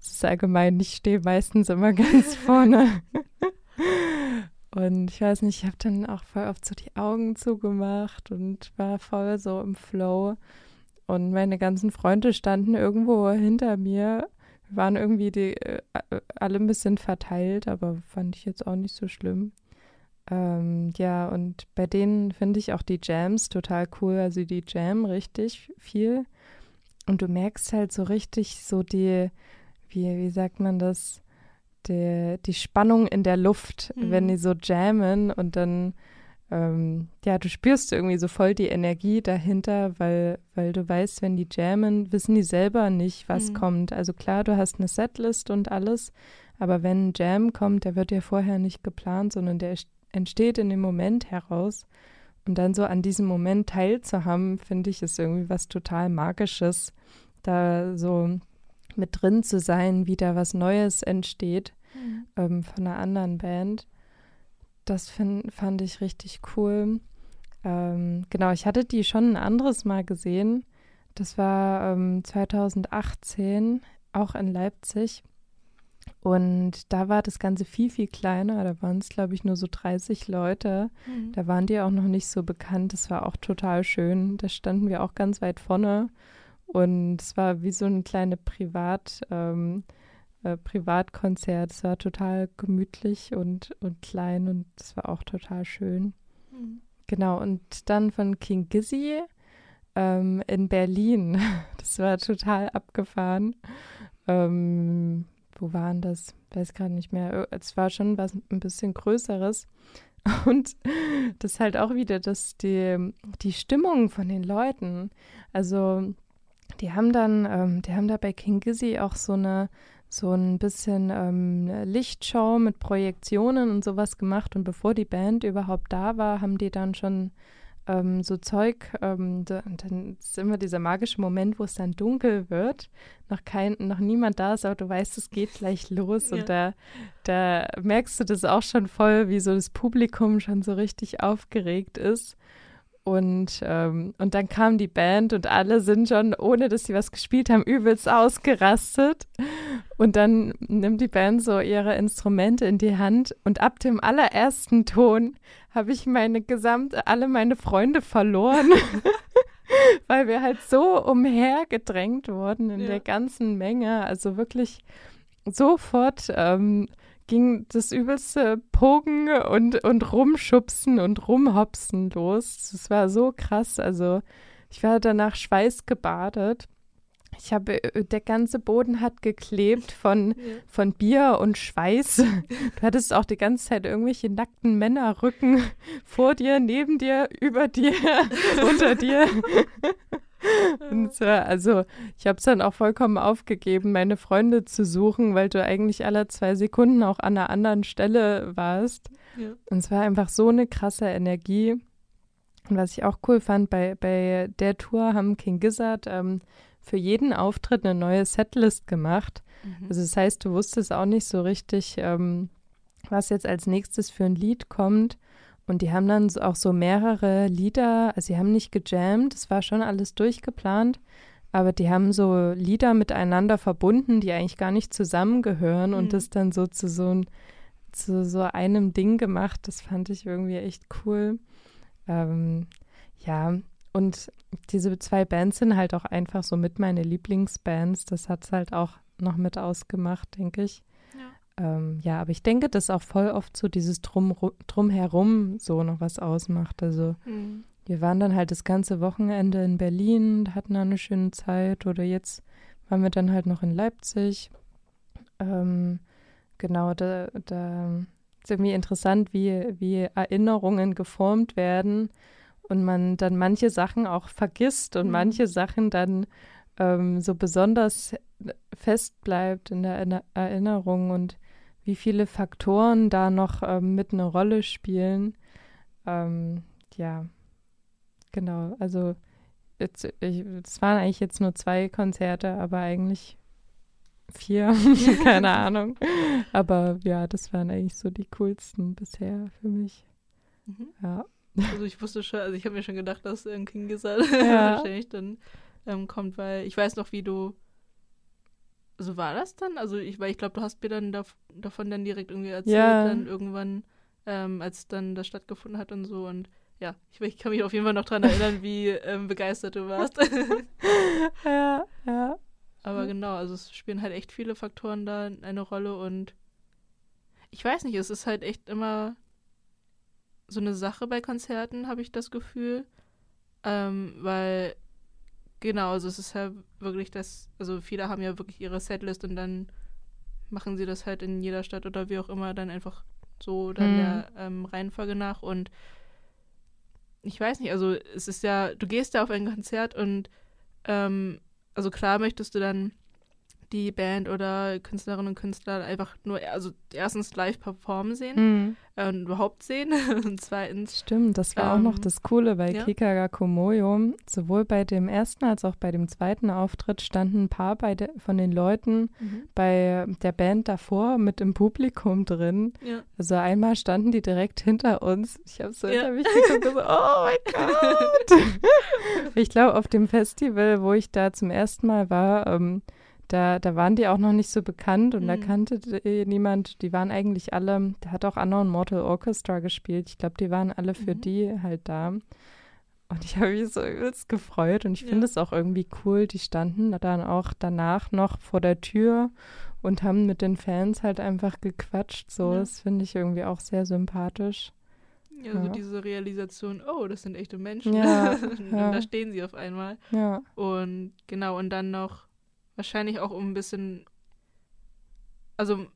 es ist allgemein, ich stehe meistens immer ganz vorne. Und ich weiß nicht, ich habe dann auch voll oft so die Augen zugemacht und war voll so im Flow. Und meine ganzen Freunde standen irgendwo hinter mir. Wir waren irgendwie die, äh, alle ein bisschen verteilt, aber fand ich jetzt auch nicht so schlimm. Ähm, ja, und bei denen finde ich auch die Jams total cool. Also die Jam richtig viel. Und du merkst halt so richtig so die, wie, wie sagt man das, die, die Spannung in der Luft, Mhm. wenn die so jammen und dann, ähm, ja, du spürst irgendwie so voll die Energie dahinter, weil, weil du weißt, wenn die jammen, wissen die selber nicht, was Mhm. kommt. Also klar, du hast eine Setlist und alles, aber wenn ein Jam kommt, der wird ja vorher nicht geplant, sondern der entsteht in dem Moment heraus. Und dann so an diesem Moment teilzuhaben, finde ich, ist irgendwie was total Magisches, da so mit drin zu sein, wie da was Neues entsteht Mhm. ähm, von einer anderen Band. Das find, fand ich richtig cool. Ähm, genau, ich hatte die schon ein anderes Mal gesehen. Das war ähm, 2018, auch in Leipzig. Und da war das Ganze viel, viel kleiner. Da waren es, glaube ich, nur so 30 Leute. Mhm. Da waren die auch noch nicht so bekannt. Das war auch total schön. Da standen wir auch ganz weit vorne. Und es war wie so ein kleines Privat, ähm, äh, Privatkonzert. Es war total gemütlich und, und klein und es war auch total schön. Mhm. Genau, und dann von King Gizzy ähm, in Berlin. Das war total abgefahren. Ähm, wo waren das? Weiß gerade nicht mehr. Es war schon was ein bisschen Größeres. Und das halt auch wieder das, die, die Stimmung von den Leuten. Also, die haben dann, ähm, die haben da bei King Gizzy auch so eine, so ein bisschen ähm, Lichtshow mit Projektionen und sowas gemacht. Und bevor die Band überhaupt da war, haben die dann schon ähm, so Zeug, ähm, da, und dann ist immer dieser magische Moment, wo es dann dunkel wird, noch kein, noch niemand da ist, aber du weißt, es geht gleich los Ja. und da, da merkst du das auch schon voll, wie so das Publikum schon so richtig aufgeregt ist. Und, ähm, und dann kam die Band und alle sind schon, ohne dass sie was gespielt haben, übelst ausgerastet. Und dann nimmt die Band so ihre Instrumente in die Hand und ab dem allerersten Ton habe ich meine gesamte, alle meine Freunde verloren. Weil wir halt so umhergedrängt wurden in Ja. der ganzen Menge. Also wirklich sofort ähm, ging das übelste Pogen und, und Rumschubsen und Rumhopsen los. Das war so krass. Also ich war danach schweißgebadet. Ich habe, äh, der ganze Boden hat geklebt von, von Bier und Schweiß. Du hattest auch die ganze Zeit irgendwelche nackten Männerrücken vor dir, neben dir, über dir, unter dir. Und äh, also ich habe es dann auch vollkommen aufgegeben, meine Freunde zu suchen, weil du eigentlich alle zwei Sekunden auch an einer anderen Stelle warst. Ja. Und es war einfach so eine krasse Energie. Und was ich auch cool fand, bei, bei der Tour haben King Gizzard ähm, für jeden Auftritt eine neue Setlist gemacht. Mhm. Also das heißt, du wusstest auch nicht so richtig, ähm, was jetzt als nächstes für ein Lied kommt. Und die haben dann auch so mehrere Lieder, also sie haben nicht gejammt, es war schon alles durchgeplant, aber die haben so Lieder miteinander verbunden, die eigentlich gar nicht zusammengehören Mhm. und das dann so zu so, zu so einem Ding gemacht. Das fand ich irgendwie echt cool. Ähm, ja, und diese zwei Bands sind halt auch einfach so mit meine Lieblingsbands. Das hat es halt auch noch mit ausgemacht, denke ich. Ja. Ähm, ja, aber ich denke, dass auch voll oft so dieses Drum, Drumherum so noch was ausmacht. Also Mhm. wir waren dann halt das ganze Wochenende in Berlin, hatten da eine schöne Zeit oder jetzt waren wir dann halt noch in Leipzig. Ähm, genau, da, da ist irgendwie interessant, wie, wie Erinnerungen geformt werden und man dann manche Sachen auch vergisst und Mhm. manche Sachen dann ähm, so besonders fest bleibt in der Erinner- Erinnerung und wie viele Faktoren da noch ähm, mit eine Rolle spielen. Ähm, ja, genau. Also es waren eigentlich jetzt nur zwei Konzerte, aber eigentlich vier, keine Ahnung. Aber ja, das waren eigentlich so die coolsten bisher für mich. Mhm. Ja. Also ich wusste schon, also ich habe mir schon gedacht, dass ähm, King Gizzard Ja. wahrscheinlich dann ähm, kommt, weil ich weiß noch, wie du. So war das dann? Also ich, weil ich glaube, du hast mir dann dav davon dann direkt irgendwie erzählt, Ja. dann irgendwann, ähm, als dann das stattgefunden hat und so und ja, ich, ich kann mich auf jeden Fall noch dran erinnern, wie ähm, begeistert du warst. Ja, ja. Aber genau, also es spielen halt echt viele Faktoren da eine Rolle und ich weiß nicht, es ist halt echt immer so eine Sache bei Konzerten, habe ich das Gefühl. Ähm, weil, genau, also es ist ja wirklich das, also viele haben ja wirklich ihre Setlist und dann machen sie das halt in jeder Stadt oder wie auch immer dann einfach so dann Mhm. der ähm, Reihenfolge nach und ich weiß nicht, also es ist ja, du gehst da auf ein Konzert und ähm, also klar möchtest du dann die Band oder Künstlerinnen und Künstler einfach nur, also erstens live performen sehen Hm. äh, und überhaupt sehen und zweitens, Stimmt, das war auch noch Ähm, das Coole bei ja. Kika Komoyo. Sowohl bei dem ersten als auch bei dem zweiten Auftritt standen ein paar bei de von den Leuten bei der Band davor mit im Publikum drin. ja. Also einmal standen die direkt hinter uns. Ich habe so Ja. hinter mich geguckt und so, oh mein Gott. ich glaube, auf dem Festival, wo ich da zum ersten Mal war, ähm, da, da waren die auch noch nicht so bekannt und da Mhm. kannte die- niemand, die waren eigentlich alle, da hat auch Unknown Mortal Orchestra gespielt. Ich glaube, die waren alle für Mhm. die halt da. Und ich habe mich so übelst gefreut und ich Ja. finde es auch irgendwie cool. Die standen dann auch danach noch vor der Tür und haben mit den Fans halt einfach gequatscht. So, Ja. das finde ich irgendwie auch sehr sympathisch. Ja, so Ja. diese Realisation, oh, das sind echte Menschen. Ja, und ja. da stehen sie auf einmal. Ja, Und genau, und dann noch wahrscheinlich auch um ein bisschen, also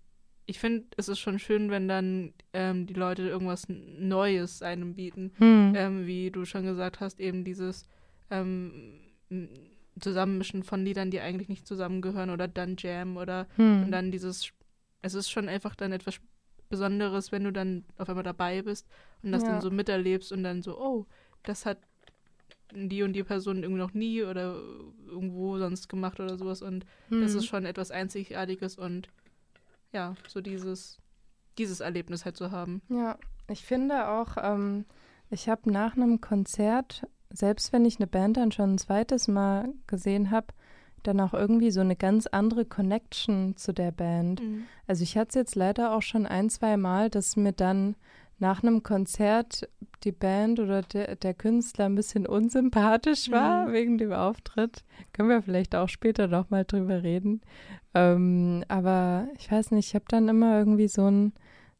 ich finde, es ist schon schön, wenn dann ähm, die Leute irgendwas Neues einem bieten. hm. Ähm, wie du schon gesagt hast, eben dieses ähm, Zusammenmischen von Liedern, die eigentlich nicht zusammengehören oder dann Jam oder hm. und dann dieses, es ist schon einfach dann etwas Besonderes, wenn du dann auf einmal dabei bist und das Ja. dann so miterlebst und dann so, oh, das hat die und die Person irgendwie noch nie oder irgendwo sonst gemacht oder sowas und das hm. ist schon etwas Einzigartiges und ja, so dieses, dieses Erlebnis halt zu haben. Ja, ich finde auch, ähm, Ich habe nach einem Konzert, selbst wenn ich eine Band dann schon ein zweites Mal gesehen habe, dann auch irgendwie so eine ganz andere Connection zu der Band. Mhm. Also ich hatte es jetzt leider auch schon ein, zwei Mal, dass mir dann nach einem Konzert die Band oder der, der Künstler ein bisschen unsympathisch war Mhm. wegen dem Auftritt. Können wir vielleicht auch später noch mal drüber reden. Ähm, aber ich weiß nicht, ich habe dann immer irgendwie so, ein,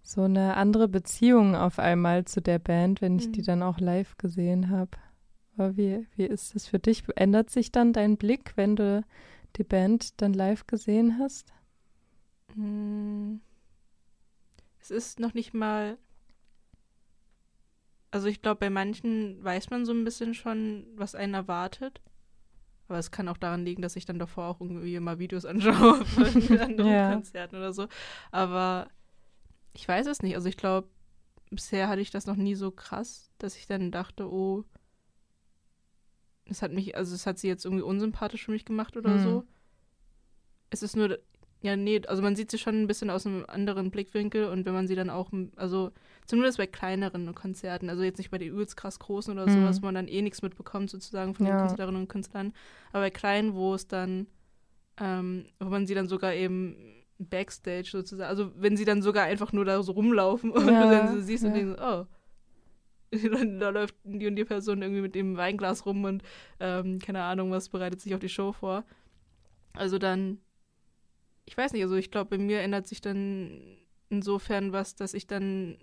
so eine andere Beziehung auf einmal zu der Band, wenn ich die Mhm. dann auch live gesehen habe. Aber wie, wie ist das für dich? Ändert sich dann dein Blick, wenn du die Band dann live gesehen hast? Mm. Es ist noch nicht mal. Also ich glaube, bei manchen weiß man so ein bisschen schon, was einen erwartet. Aber es kann auch daran liegen, dass ich dann davor auch irgendwie immer Videos anschaue von anderen Ja. Konzerten oder so. Aber ich weiß es nicht. Also ich glaube, bisher hatte ich das noch nie so krass, dass ich dann dachte, oh, es hat mich, also es hat sie jetzt irgendwie unsympathisch für mich gemacht oder Hm. so. Es ist nur, ja, nee, also man sieht sie schon ein bisschen aus einem anderen Blickwinkel und wenn man sie dann auch, also zumindest bei kleineren Konzerten, also jetzt nicht bei den übelst krass großen oder Mhm. sowas, wo man dann eh nichts mitbekommt sozusagen von den Ja. Künstlerinnen und Künstlern, aber bei kleinen, wo es dann, ähm, wo man sie dann sogar eben Backstage sozusagen, also wenn sie dann sogar einfach nur da so rumlaufen und Ja, du dann so siehst und ja. denkst, oh, da läuft die und die Person irgendwie mit dem Weinglas rum und ähm, keine Ahnung, was bereitet sich auf die Show vor. Also dann, ich weiß nicht, also ich glaube, bei mir ändert sich dann insofern was, dass ich dann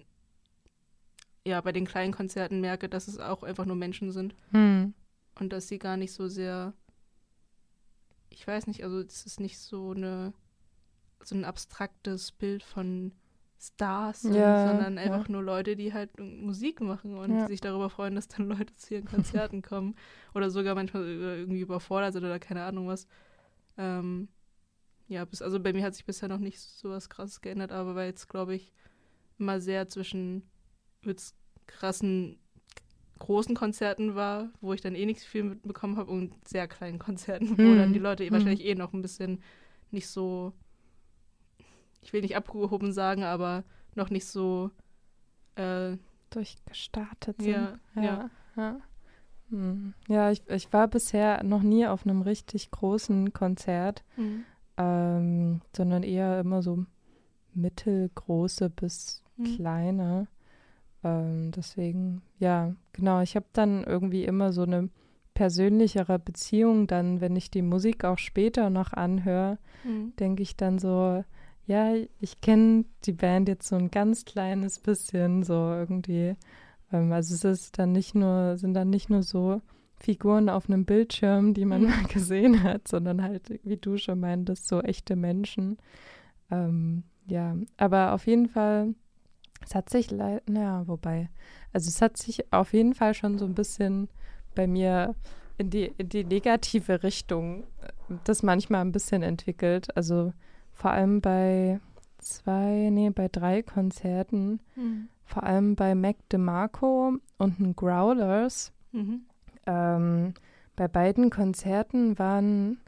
ja bei den kleinen Konzerten merke, dass es auch einfach nur Menschen sind Hm. und dass sie gar nicht so sehr, ich weiß nicht, also es ist nicht so eine so ein abstraktes Bild von Stars, Ja, sondern ja. einfach nur Leute, die halt Musik machen und Ja. sich darüber freuen, dass dann Leute zu ihren Konzerten kommen oder sogar manchmal irgendwie überfordert sind oder keine Ahnung was. Ähm, ja, bis, also bei mir hat sich bisher noch nicht so was krasses geändert, aber weil jetzt, glaube ich, immer sehr zwischen jetzt krassen großen Konzerten war, wo ich dann eh nicht viel mitbekommen habe und sehr kleinen Konzerten, wo Hm, dann die Leute hm. wahrscheinlich eh noch ein bisschen nicht so, ich will nicht abgehoben sagen, aber noch nicht so, äh, Durchgestartet sind. ja, ja. Ja, ja. Hm. Ja, ich, ich war bisher noch nie auf einem richtig großen Konzert, Mhm. Ähm, sondern eher immer so mittelgroße bis Mhm. kleine. Ähm, deswegen, ja, genau. Ich habe dann irgendwie immer so eine persönlichere Beziehung dann, wenn ich die Musik auch später noch anhöre, Mhm. denke ich dann so, ja, ich kenne die Band jetzt so ein ganz kleines bisschen, so irgendwie. Ähm, also es ist dann nicht nur, sind dann nicht nur so Figuren auf einem Bildschirm, die man Mhm. mal gesehen hat, sondern halt, wie du schon meintest, so echte Menschen. Ähm, ja, aber auf jeden Fall, es hat sich naja, wobei, also es hat sich auf jeden Fall schon so ein bisschen bei mir in die, in die negative Richtung äh, das manchmal ein bisschen entwickelt. Also vor allem bei zwei, nee, bei drei Konzerten, Mhm. vor allem bei Mac DeMarco und den Growlers. Mhm. Ähm, bei beiden Konzerten waren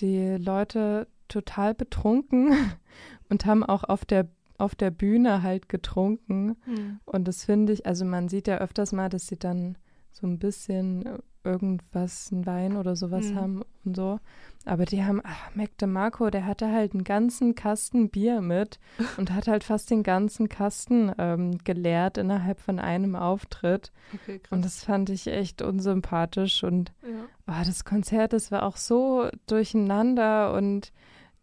die Leute total betrunken und haben auch auf der, auf der Bühne halt getrunken. Mhm. Und das finde ich, also man sieht ja öfters mal, dass sie dann so ein bisschen äh, irgendwas, ein Wein oder sowas Mhm. haben und so. Aber die haben, ach, Mac DeMarco, der hatte halt einen ganzen Kasten Bier mit und hat halt fast den ganzen Kasten ähm, geleert innerhalb von einem Auftritt. Okay. Und das fand ich echt unsympathisch. Und ja. oh, das Konzert, das war auch so durcheinander und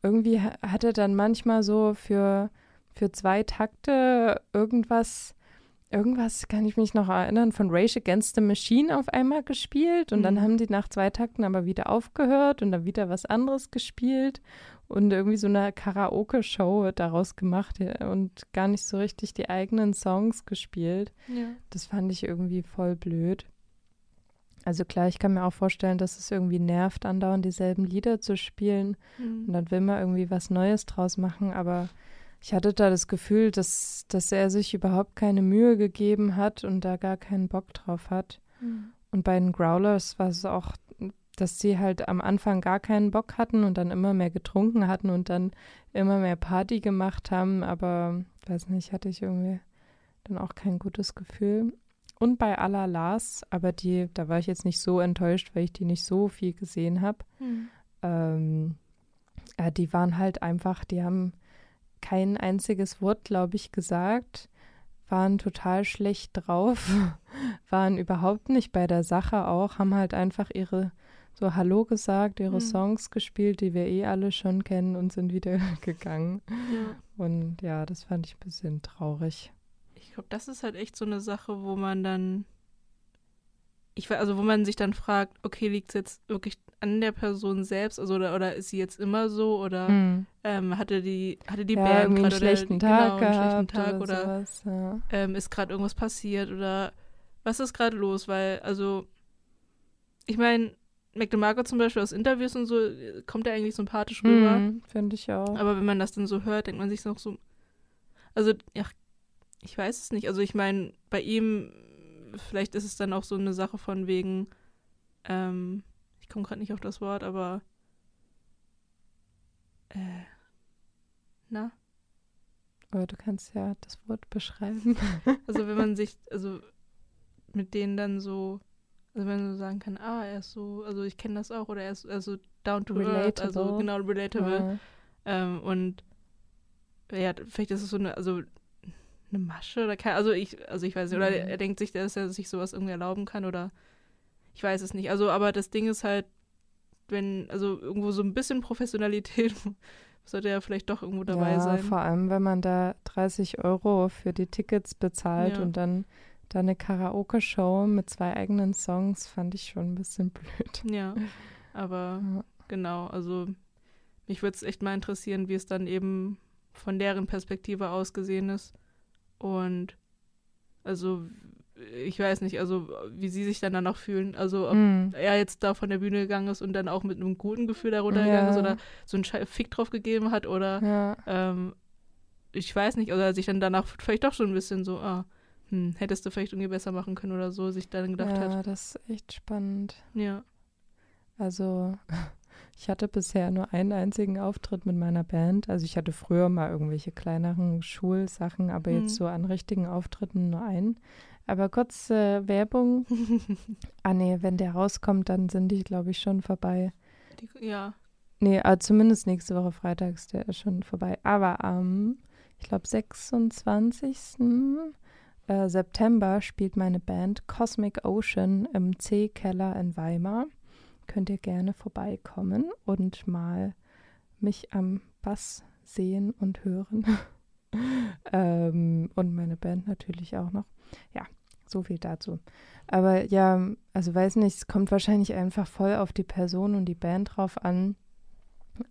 irgendwie ha- hat er dann manchmal so für, für zwei Takte irgendwas, irgendwas kann ich mich noch erinnern, von Rage Against the Machine auf einmal gespielt und dann Mhm. haben die nach zwei Takten aber wieder aufgehört und dann wieder was anderes gespielt und irgendwie so eine Karaoke-Show daraus gemacht und gar nicht so richtig die eigenen Songs gespielt. ja. Das fand ich irgendwie voll blöd. Also klar, ich kann mir auch vorstellen, dass es irgendwie nervt, andauernd dieselben Lieder zu spielen. Mhm. Und dann will man irgendwie was Neues draus machen. Aber ich hatte da das Gefühl, dass, dass er sich überhaupt keine Mühe gegeben hat und da gar keinen Bock drauf hat. Mhm. Und bei den Growlers war es auch, dass sie halt am Anfang gar keinen Bock hatten und dann immer mehr getrunken hatten und dann immer mehr Party gemacht haben. Aber weiß nicht, hatte ich irgendwie dann auch kein gutes Gefühl. und bei Alla Lars, aber die, da war ich jetzt nicht so enttäuscht, weil ich die nicht so viel gesehen habe. Hm. Ähm, äh, die waren halt einfach, die haben kein einziges Wort, glaube ich, gesagt, waren total schlecht drauf, waren überhaupt nicht bei der Sache auch, haben halt einfach ihre so Hallo gesagt, ihre Hm. Songs gespielt, die wir eh alle schon kennen und sind wieder gegangen. Ja. Und ja, das fand ich ein bisschen traurig. Ich glaube, das ist halt echt so eine Sache, wo man dann, ich weiß, also wo man sich dann fragt, okay, liegt es jetzt wirklich an der Person selbst, also oder, oder ist sie jetzt immer so oder Hm. ähm, hatte die hatte die ja, Band gerade schlechten Tag genau, einen schlechten Tag oder, oder sowas. Ja. ähm, ist gerade irgendwas passiert oder was ist gerade los? Weil, also, ich meine, McDemarco zum Beispiel aus Interviews und so, kommt er eigentlich sympathisch rüber. Hm, Finde ich auch. Aber wenn man das dann so hört, denkt man sich noch so, also, ja, ich weiß es nicht. Also, ich meine, bei ihm, vielleicht ist es dann auch so eine Sache von wegen, ähm, ich komme gerade nicht auf das Wort, aber, äh, na? Aber du kannst ja das Wort beschreiben. Also wenn man sich, also mit denen dann so, also wenn man so sagen kann, ah, er ist so, also ich kenne das auch, oder er ist also down to earth, also Relatable. genau relatable. Ja. Ähm, und ja, vielleicht ist es so eine, also eine Masche oder kein, also ich, also ich weiß nicht, oder Mhm. er, er denkt sich, dass er sich sowas irgendwie erlauben kann oder ich weiß es nicht. Also, aber das Ding ist halt, wenn, also irgendwo so ein bisschen Professionalität sollte ja vielleicht doch irgendwo dabei ja, sein. vor allem, wenn man da 30 Euro für die Tickets bezahlt Ja. und dann da eine Karaoke-Show mit zwei eigenen Songs, fand ich schon ein bisschen blöd. Ja, aber Ja. genau, also mich würde es echt mal interessieren, wie es dann eben von deren Perspektive aus gesehen ist. Und also ich weiß nicht, also wie sie sich dann danach fühlen. Also ob Hm. er jetzt da von der Bühne gegangen ist und dann auch mit einem guten Gefühl da runtergegangen Ja. ist oder so einen Fick drauf gegeben hat oder Ja, ähm, ich weiß nicht, oder sich dann danach vielleicht doch schon ein bisschen so, ah, hm, hättest du vielleicht irgendwie besser machen können oder so, sich dann gedacht ja, hat. das ist echt spannend. Ja. Also, ich hatte bisher nur einen einzigen Auftritt mit meiner Band. Also, ich hatte früher mal irgendwelche kleineren Schulsachen, aber Hm. jetzt so an richtigen Auftritten nur einen. Aber kurz äh, Werbung. Ah, nee, wenn der rauskommt, dann sind die, glaube ich, schon vorbei. Die, ja. Nee, äh, zumindest nächste Woche freitags, der ist schon vorbei. Aber am, ich glaube, 26. Äh, September spielt meine Band Cosmic Ocean im C-Keller in Weimar. Könnt ihr gerne vorbeikommen und mal mich am Bass sehen und hören. ähm, und meine Band natürlich auch noch. Ja, so viel dazu. Aber ja, also weiß nicht, es kommt wahrscheinlich einfach voll auf die Person und die Band drauf an.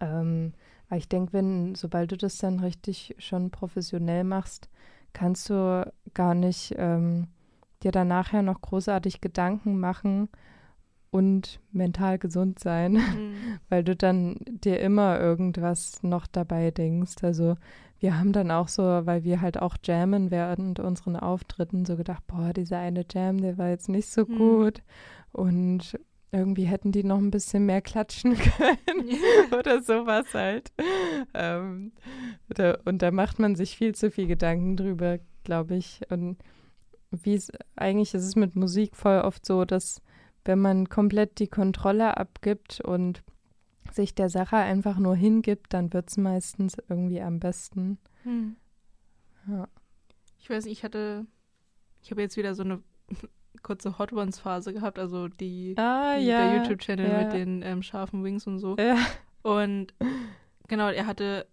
Ähm, aber ich denke, wenn, sobald du das dann richtig schon professionell machst, kannst du gar nicht ähm, dir dann nachher noch großartig Gedanken machen und mental gesund sein, Hm. weil du dann dir immer irgendwas noch dabei denkst. Also wir haben dann auch so, weil wir halt auch jammen während unseren Auftritten, so gedacht, boah, dieser eine Jam, der war jetzt nicht so Hm. gut. Und irgendwie hätten die noch ein bisschen mehr klatschen können oder sowas halt. Ähm, da, und da macht man sich viel zu viel Gedanken drüber, glaube ich. Und wie es eigentlich ist es mit Musik voll oft so, dass wenn man komplett die Kontrolle abgibt und sich der Sache einfach nur hingibt, dann wird es meistens irgendwie am besten. Hm. Ja. Ich weiß nicht, ich hatte, ich habe jetzt wieder so eine kurze Hot Ones Phase gehabt, also die, Ah, die ja. der YouTube-Channel ja. mit den ähm, scharfen Wings und so. Ja. Und genau, er hatte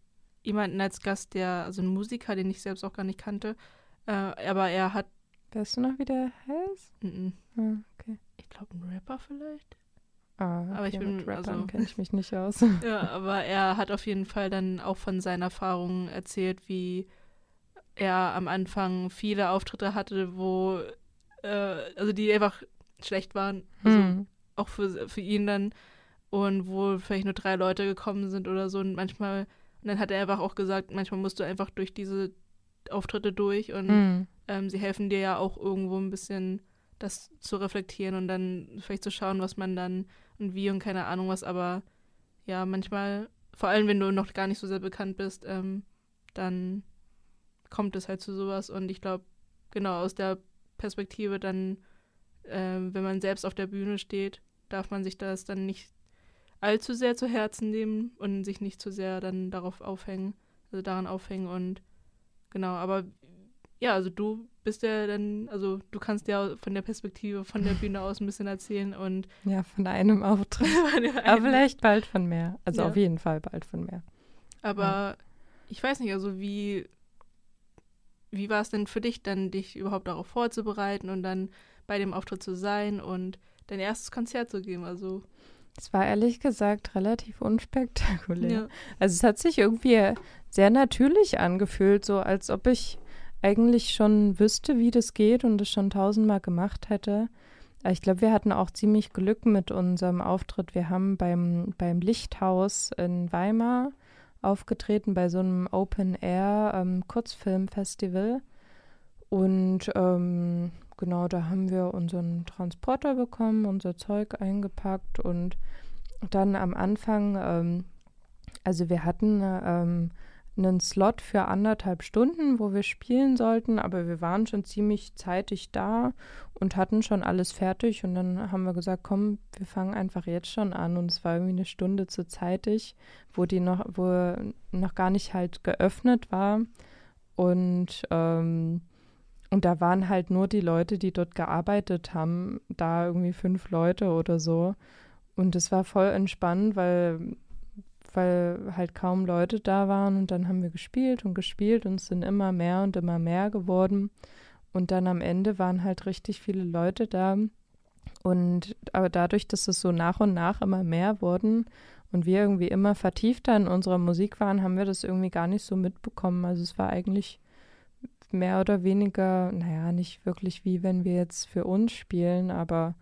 jemanden als Gast, der, also einen Musiker, den ich selbst auch gar nicht kannte, äh, aber er hat, Weißt du noch, wie der heißt? mm, mm, okay. Ich glaube, ein Rapper vielleicht. Ah, okay, Aber ich bin- mit Rappern also- kenne ich mich nicht aus. Ja, aber er hat auf jeden Fall dann auch von seinen Erfahrungen erzählt, wie er am Anfang viele Auftritte hatte, wo, äh, also die einfach schlecht waren. Also Hm. auch für, für ihn dann. Und wo vielleicht nur drei Leute gekommen sind oder so. Und manchmal, und dann hat er einfach auch gesagt, manchmal musst du einfach durch diese Auftritte durch und Hm. ähm, sie helfen dir ja auch irgendwo ein bisschen das zu reflektieren und dann vielleicht zu schauen, was man dann und wie und keine Ahnung was, aber ja, manchmal, vor allem wenn du noch gar nicht so sehr bekannt bist, ähm, dann kommt es halt zu sowas. Und ich glaube, genau aus der Perspektive dann, ähm, wenn man selbst auf der Bühne steht, darf man sich das dann nicht allzu sehr zu Herzen nehmen und sich nicht zu sehr dann darauf aufhängen, also daran aufhängen und genau, aber ja, also du bist ja dann, also du kannst ja von der Perspektive von der Bühne aus ein bisschen erzählen und Ja, von einem Auftritt. von dem Aber vielleicht bald von mehr. Also Ja. auf jeden Fall bald von mehr. Aber ich weiß nicht, also wie, wie war es denn für dich dann, dich überhaupt darauf vorzubereiten und dann bei dem Auftritt zu sein und dein erstes Konzert zu geben? Also, Es war ehrlich gesagt relativ unspektakulär. ja. Also es hat sich irgendwie sehr natürlich angefühlt, so als ob ich eigentlich schon wüsste, wie das geht und es schon tausendmal gemacht hätte. Ich glaube, wir hatten auch ziemlich Glück mit unserem Auftritt. Wir haben beim, beim Lichthaus in Weimar aufgetreten bei so einem Open-Air-Kurzfilmfestival. Und ähm, genau, da haben wir unseren Transporter bekommen, unser Zeug eingepackt und dann am Anfang, ähm, also wir hatten ähm, einen Slot für anderthalb Stunden, wo wir spielen sollten, aber wir waren schon ziemlich zeitig da und hatten schon alles fertig und dann haben wir gesagt, komm, wir fangen einfach jetzt schon an und es war irgendwie eine Stunde zu zeitig, wo die noch, wo noch gar nicht halt geöffnet war und ähm, und da waren halt nur die Leute, die dort gearbeitet haben, da irgendwie fünf Leute oder so. Und es war voll entspannt, weil, weil halt kaum Leute da waren. Und dann haben wir gespielt und gespielt und es sind immer mehr und immer mehr geworden. Und dann am Ende waren halt richtig viele Leute da. Und aber dadurch, dass es so nach und nach immer mehr wurden und wir irgendwie immer vertiefter in unserer Musik waren, haben wir das irgendwie gar nicht so mitbekommen. Also es war eigentlich mehr oder weniger, naja, nicht wirklich wie wenn wir jetzt für uns spielen, aber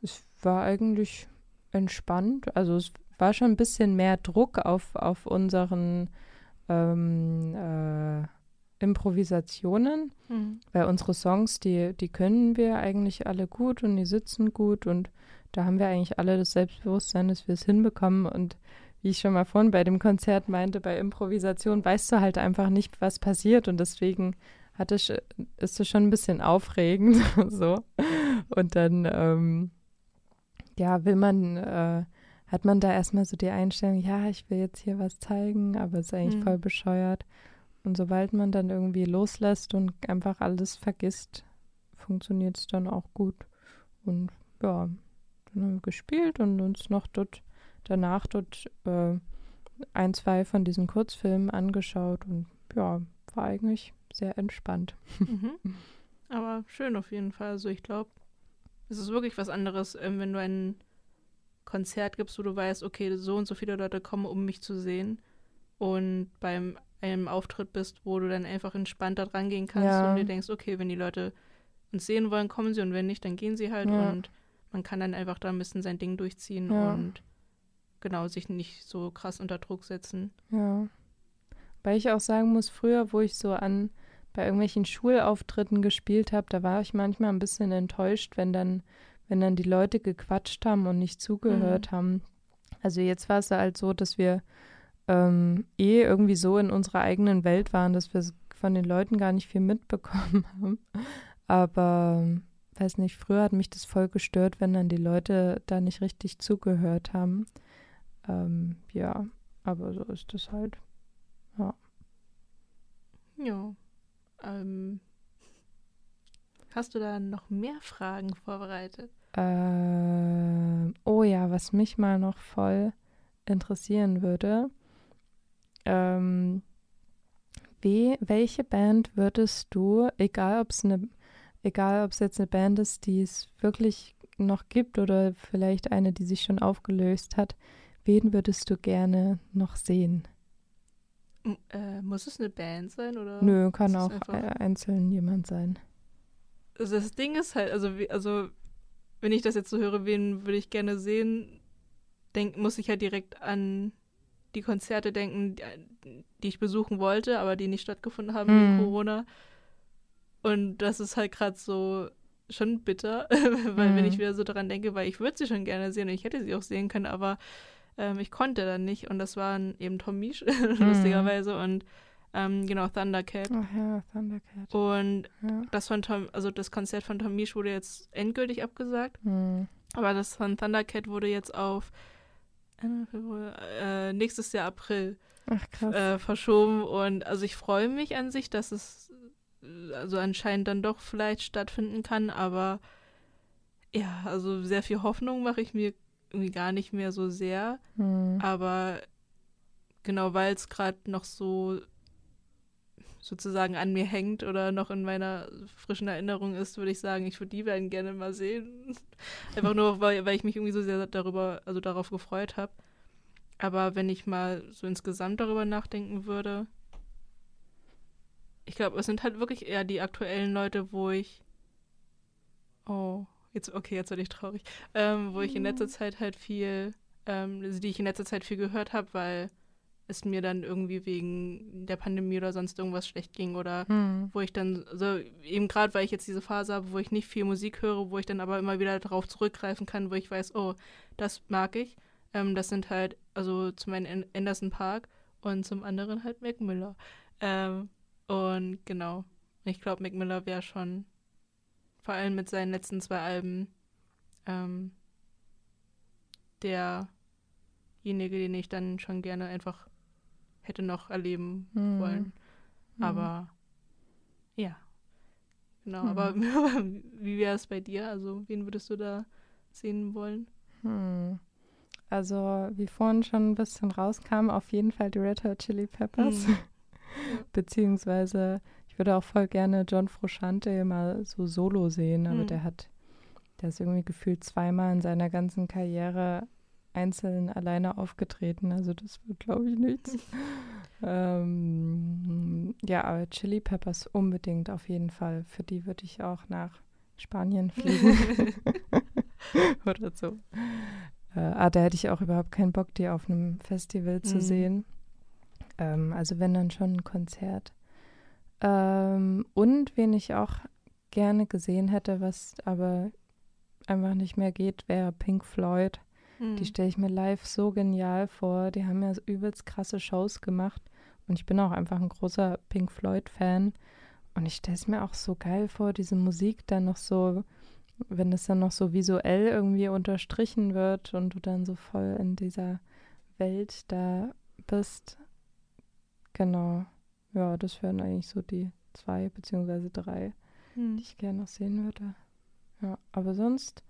es war eigentlich entspannt. Also es war schon ein bisschen mehr Druck auf, auf unseren ähm, äh, Improvisationen, Mhm. weil unsere Songs, die, die können wir eigentlich alle gut und die sitzen gut und da haben wir eigentlich alle das Selbstbewusstsein, dass wir es hinbekommen. Und wie ich schon mal vorhin bei dem Konzert meinte, bei Improvisation weißt du halt einfach nicht, was passiert. Und deswegen hat es, ist es schon ein bisschen aufregend so. Und dann ähm, ja, will man, äh, hat man da erstmal so die Einstellung, ja, ich will jetzt hier was zeigen, aber es ist eigentlich Mhm. voll bescheuert. Und sobald man dann irgendwie loslässt und einfach alles vergisst, funktioniert es dann auch gut. Und ja, dann haben wir gespielt und uns noch dort danach dort äh, ein, zwei von diesen Kurzfilmen angeschaut und ja, war eigentlich sehr entspannt. Mhm. Aber schön auf jeden Fall. Also ich glaube, es ist wirklich was anderes, ähm, wenn du ein Konzert gibst, wo du weißt, okay, so und so viele Leute kommen, um mich zu sehen. Und beim einem Auftritt bist, wo du dann einfach entspannt da dran gehen kannst Ja. und dir denkst, okay, wenn die Leute uns sehen wollen, kommen sie und wenn nicht, dann gehen sie halt Ja. und man kann dann einfach da ein bisschen sein Ding durchziehen Ja. und genau sich nicht so krass unter Druck setzen. Ja. Weil ich auch sagen muss, früher, wo ich so an bei irgendwelchen Schulauftritten gespielt habe, da war ich manchmal ein bisschen enttäuscht, wenn dann, wenn dann die Leute gequatscht haben und nicht zugehört haben. Also jetzt war es halt so, dass wir ähm, eh irgendwie so in unserer eigenen Welt waren, dass wir von den Leuten gar nicht viel mitbekommen haben. Aber weiß nicht, früher hat mich das voll gestört, wenn dann die Leute da nicht richtig zugehört haben. Ähm, ja, aber so ist das halt. Ja. Ähm, hast du da noch mehr Fragen vorbereitet? Ähm, oh ja, was mich mal noch voll interessieren würde. Ähm, wie, welche Band würdest du, egal ob es eine, egal ob es jetzt eine Band ist, die es wirklich noch gibt oder vielleicht eine, die sich schon aufgelöst hat, wen würdest du gerne noch sehen? Äh, muss es eine Band sein oder? Nö, kann auch äh, einzeln jemand sein. Also das Ding ist halt, also, also wenn ich das jetzt so höre, wen würde ich gerne sehen, denk, muss ich halt direkt an die Konzerte denken, die, ich besuchen wollte, aber die nicht stattgefunden haben wegen Mhm. Corona. Und das ist halt gerade so schon bitter, weil wenn Mhm. ich wieder so daran denke, weil ich würde sie schon gerne sehen und ich hätte sie auch sehen können, aber ähm, ich konnte dann nicht und das waren eben Tom Misch, lustigerweise und Ähm, genau, Thundercat. Ach ja, Thundercat. Und Ja. das von Tom, also das Konzert von Tom Misch wurde jetzt endgültig abgesagt. Hm. Aber das von Thundercat wurde jetzt auf äh, nächstes Jahr April Ach äh, verschoben. Und also ich freue mich an sich, dass es also anscheinend dann doch vielleicht stattfinden kann, aber ja, also sehr viel Hoffnung mache ich mir irgendwie gar nicht mehr so sehr. Hm. Aber genau, weil es gerade noch so sozusagen an mir hängt oder noch in meiner frischen Erinnerung ist, würde ich sagen, ich würde die beiden gerne mal sehen. Einfach nur, weil, weil ich mich irgendwie so sehr darüber, also darauf gefreut habe. Aber wenn ich mal so insgesamt darüber nachdenken würde, ich glaube, es sind halt wirklich eher die aktuellen Leute, wo ich. Oh, jetzt, okay, jetzt werde ich traurig. Ähm, wo ich in letzter Zeit halt viel, ähm, also die ich in letzter Zeit viel gehört habe, weil es mir dann irgendwie wegen der Pandemie oder sonst irgendwas schlecht ging oder Hm. wo ich dann, also eben gerade weil ich jetzt diese Phase habe, wo ich nicht viel Musik höre, wo ich dann aber immer wieder darauf zurückgreifen kann, wo ich weiß, oh, das mag ich. Ähm, das sind halt, also zum einen An- Anderson Park und zum anderen halt Mac Miller. Ähm, und genau, ich glaube, Mac Miller wäre schon, vor allem mit seinen letzten zwei Alben, ähm, derjenige, den ich dann schon gerne einfach hätte noch erleben Hm. wollen. Hm. Aber ja. Genau, Hm. aber wie wäre es bei dir? Also, wen würdest du da sehen wollen? Hm. Also, wie vorhin schon ein bisschen rauskam, auf jeden Fall die Red Hot Chili Peppers. Hm. Beziehungsweise, ich würde auch voll gerne John Frusciante mal so solo sehen, aber Hm. der hat, der ist irgendwie gefühlt zweimal in seiner ganzen Karriere einzeln alleine aufgetreten. Also, das wird, glaube ich, nichts. ähm, ja, aber Chili Peppers unbedingt auf jeden Fall. Für die würde ich auch nach Spanien fliegen. Oder so. Äh, ah, da hätte ich auch überhaupt keinen Bock, die auf einem Festival zu Mhm. sehen. Ähm, also wenn dann schon ein Konzert. Ähm, und wen ich auch gerne gesehen hätte, was aber einfach nicht mehr geht, wäre Pink Floyd. Hm. Die stelle ich mir live so genial vor. Die haben ja übelst krasse Shows gemacht. Und ich bin auch einfach ein großer Pink Floyd-Fan. Und ich stelle es mir auch so geil vor, diese Musik dann noch so, wenn es dann noch so visuell irgendwie unterstrichen wird und du dann so voll in dieser Welt da bist. Genau. Ja, das wären eigentlich so die zwei beziehungsweise drei Hm. die ich gerne noch sehen würde. Ja, aber sonst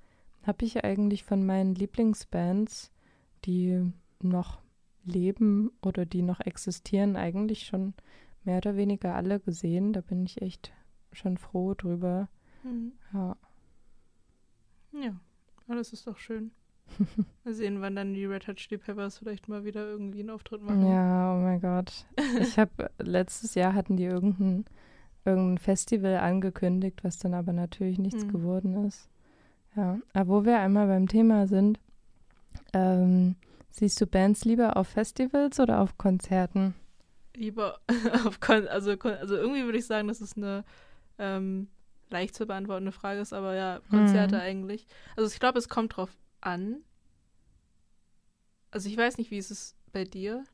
habe ich eigentlich von meinen Lieblingsbands, die noch leben oder die noch existieren, eigentlich schon mehr oder weniger alle gesehen. Da bin ich echt schon froh drüber. Hm. Ja, Ja, aber das ist doch schön. Mal sehen, wann dann die Red Hot Chili Peppers vielleicht mal wieder irgendwie einen Auftritt machen. ja oh mein Gott. Ich habe letztes Jahr hatten die irgendein, irgendein Festival angekündigt, was dann aber natürlich nichts Mhm. geworden ist. Ja, aber wo wir einmal beim Thema sind, ähm, siehst du Bands lieber auf Festivals oder auf Konzerten? Lieber auf Kon also, Kon also irgendwie würde ich sagen, dass es eine ähm, leicht zu beantwortende Frage ist, aber ja, Konzerte Mhm. eigentlich. Also ich glaube, es kommt drauf an. Also ich weiß nicht, wie ist es bei dir?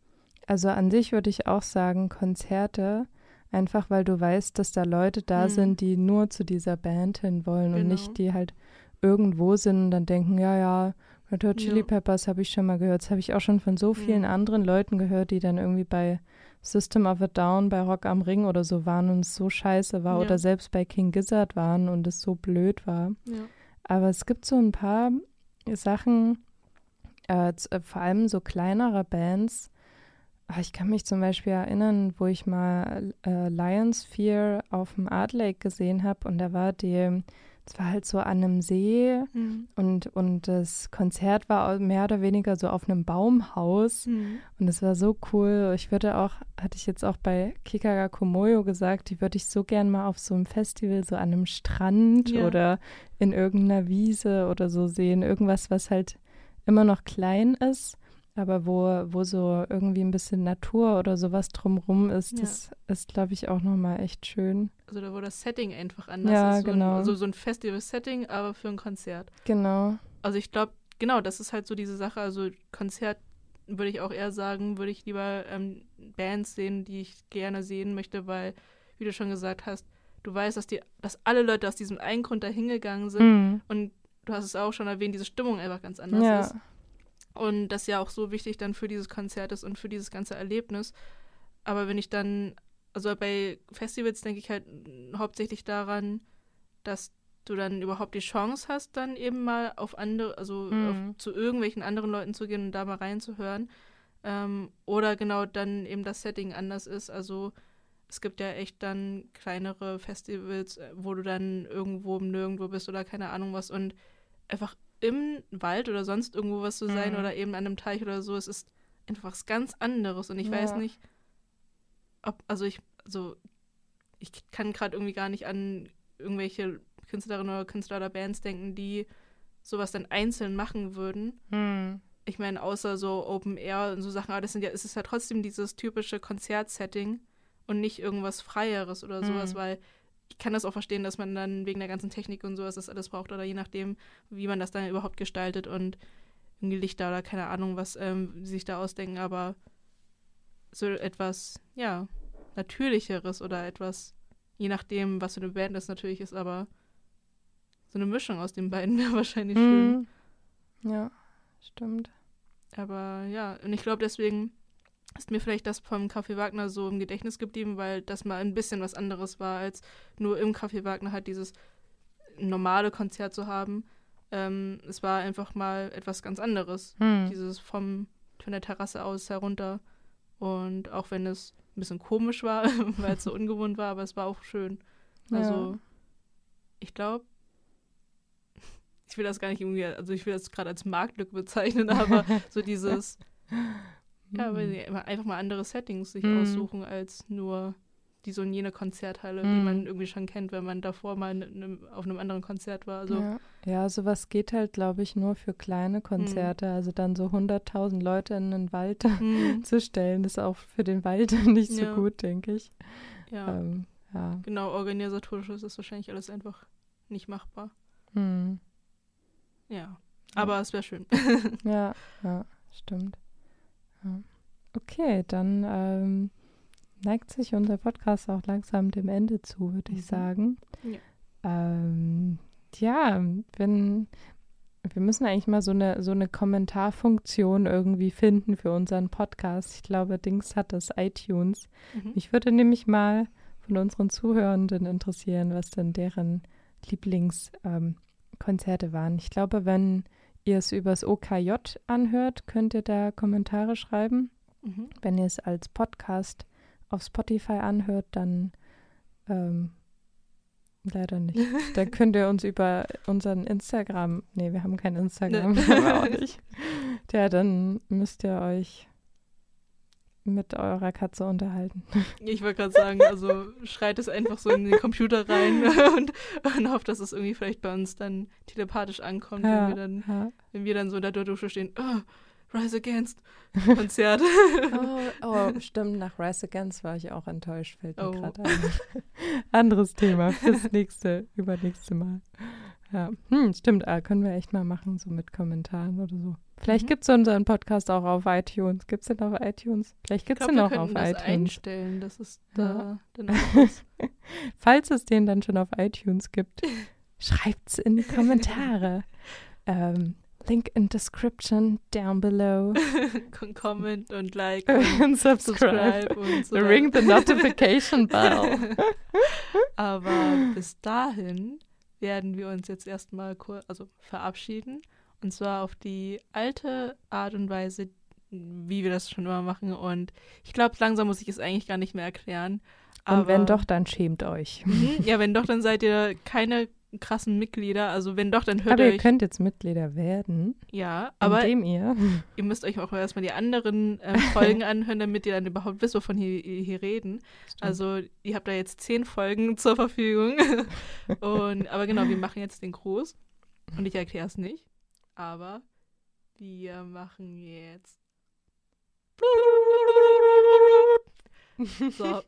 Also an sich würde ich auch sagen Konzerte, einfach weil du weißt, dass da Leute da Mhm. sind, die nur zu dieser Band hin wollen und Genau. nicht die halt irgendwo sind und dann denken, ja, ja, Red Hot Chili. Peppers habe ich schon mal gehört. Das habe ich auch schon von so vielen Mhm. anderen Leuten gehört, die dann irgendwie bei System of a Down, bei Rock am Ring oder so waren und es so scheiße war Ja. oder selbst bei King Gizzard waren und es so blöd war. Ja. Aber es gibt so ein paar Sachen, äh, äh, vor allem so kleinere Bands. Ah, Ich kann mich zum Beispiel erinnern, wo ich mal äh, Lions Fear auf dem Art Lake gesehen habe und da war die, es war halt so an einem See Mhm. und, und das Konzert war mehr oder weniger so auf einem Baumhaus Mhm. und es war so cool. Ich würde auch, hatte ich jetzt auch bei Kikaga Komoyo gesagt, die würde ich so gern mal auf so einem Festival, so an einem Strand Ja. oder in irgendeiner Wiese oder so sehen. Irgendwas, was halt immer noch klein ist, aber wo, wo so irgendwie ein bisschen Natur oder sowas drumrum ist. Ja. Das ist, glaube ich, auch nochmal echt schön. Also da wo das Setting einfach anders Ja, ist. So genau. Ein, also so ein Festival-Setting, aber für ein Konzert. Genau. Also ich glaube, genau, das ist halt so diese Sache. Also Konzert würde ich auch eher sagen, würde ich lieber ähm, Bands sehen, die ich gerne sehen möchte, weil, wie du schon gesagt hast, du weißt, dass die, dass alle Leute aus diesem einen Grund da hingegangen sind Mhm. und du hast es auch schon erwähnt, diese Stimmung einfach ganz anders Ja. ist. Und das ja auch so wichtig dann für dieses Konzert ist und für dieses ganze Erlebnis. Aber wenn ich dann, also bei Festivals denke ich halt hauptsächlich daran, dass du dann überhaupt die Chance hast, dann eben mal auf andere, also Mhm. auf, zu irgendwelchen anderen Leuten zu gehen und da mal reinzuhören. Ähm, oder genau dann eben das Setting anders ist. Also es gibt ja echt dann kleinere Festivals, äh, wo du dann irgendwo im Nirgendwo bist oder keine Ahnung was und einfach im Wald oder sonst irgendwo was zu sein Mhm. oder eben an einem Teich oder so, es ist einfach was ganz anderes und ich weiß Ja. nicht, ob, also ich, also ich kann gerade irgendwie gar nicht an irgendwelche Künstlerinnen oder Künstler oder Bands denken, die sowas dann einzeln machen würden. Mhm. Ich meine, außer so Open Air und so Sachen, aber das sind ja, es ist ja trotzdem dieses typische Konzertsetting und nicht irgendwas Freieres oder sowas, Mhm. weil ich kann das auch verstehen, dass man dann wegen der ganzen Technik und sowas das alles braucht oder je nachdem, wie man das dann überhaupt gestaltet und irgendwie Lichter oder keine Ahnung, was ähm, sie sich da ausdenken, aber so etwas, ja, Natürlicheres oder etwas, je nachdem, was für eine Band das natürlich ist, aber so eine Mischung aus den beiden wäre wahrscheinlich schön. Mhm. Ja, stimmt. Aber ja, und ich glaube, deswegen ist mir vielleicht das vom Café Wagner so im Gedächtnis geblieben, weil das mal ein bisschen was anderes war, als nur im Café Wagner halt dieses normale Konzert zu haben. Ähm, es war einfach mal etwas ganz anderes. Mhm. Dieses vom, von der Terrasse aus herunter. Und auch wenn es ein bisschen komisch war, weil es so ungewohnt war, aber es war auch schön. Also, ja. ich glaube, ich will das gar nicht irgendwie, also ich will das gerade als Marktlücke bezeichnen, aber so dieses, ja, weil sie immer- einfach mal andere Settings sich Mhm. aussuchen als nur die so und jene Konzerthalle, die Mhm. man irgendwie schon kennt, wenn man davor mal in einem, auf einem anderen Konzert war. Also, ja. ja, sowas geht halt, glaube ich, nur für kleine Konzerte. Also dann so 100.000 Leute in den Wald mhm, zu stellen, ist auch für den Wald nicht so Ja. gut, denke ich. ja, Ähm, ja. genau, organisatorisch ist das wahrscheinlich alles einfach nicht machbar. Hm. Ja, aber es wäre schön. Ja, ja, stimmt. Okay, dann ähm, neigt sich unser Podcast auch langsam dem Ende zu, würde ich Mhm. sagen. Ja. Ähm, ja, wenn wir müssen eigentlich mal so eine so eine Kommentarfunktion irgendwie finden für unseren Podcast. Ich glaube, Dings hat das iTunes. Mhm. Mich würde nämlich mal von unseren Zuhörenden interessieren, was denn deren Lieblingskonzerte ähm, waren. Ich glaube, wenn ihr es übers OKJ anhört, könnt ihr da Kommentare schreiben. Mhm. Wenn ihr es als Podcast auf Spotify anhört, dann ähm, leider nicht. Da könnt ihr uns über unseren Instagram, nee, wir haben kein Instagram, Nee. haben wir auch nicht. Ja, dann müsst ihr euch mit eurer Katze unterhalten. Ich wollte gerade sagen, also schreit es einfach so in den Computer rein und, und hofft, dass es irgendwie vielleicht bei uns dann telepathisch ankommt, wenn, wir dann, ja. wenn wir dann so in der Dusche stehen, oh, Rise Against, Konzert. Oh, oh, stimmt, nach Rise Against war ich auch enttäuscht, fällt mir Oh. gerade ein. Anderes Thema fürs nächste, übernächste Mal. Ja, hm, stimmt, ah, können wir echt mal machen, so mit Kommentaren oder so. Vielleicht Mhm. gibt es unseren Podcast auch auf iTunes. Gibt es den auf iTunes? Vielleicht gibt es den auch auf das iTunes. einstellen, dass es Ja. da ist. Falls es den dann schon auf iTunes gibt, schreibt's in die Kommentare. ähm, Link in description down below. Comment und Like und and subscribe. Subscribe und so Ring the notification bell. Aber bis dahin werden wir uns jetzt erstmal also verabschieden. Und zwar auf die alte Art und Weise, wie wir das schon immer machen. Und ich glaube, langsam muss ich es eigentlich gar nicht mehr erklären. Aber, Und wenn doch, dann schämt euch. Mhm, ja, wenn doch, dann seid ihr keine krassen Mitglieder. Also wenn doch, dann hört Aber ihr ihr euch. könnt jetzt Mitglieder werden, Ja, aber indem ihr ihr müsst euch auch erstmal die anderen äh, Folgen anhören, damit ihr dann überhaupt wisst, wovon hier, hier reden. Also ihr habt da jetzt zehn Folgen zur Verfügung. und, aber genau, wir machen jetzt den Gruß. Und ich erkläre es nicht. Aber wir machen jetzt. So.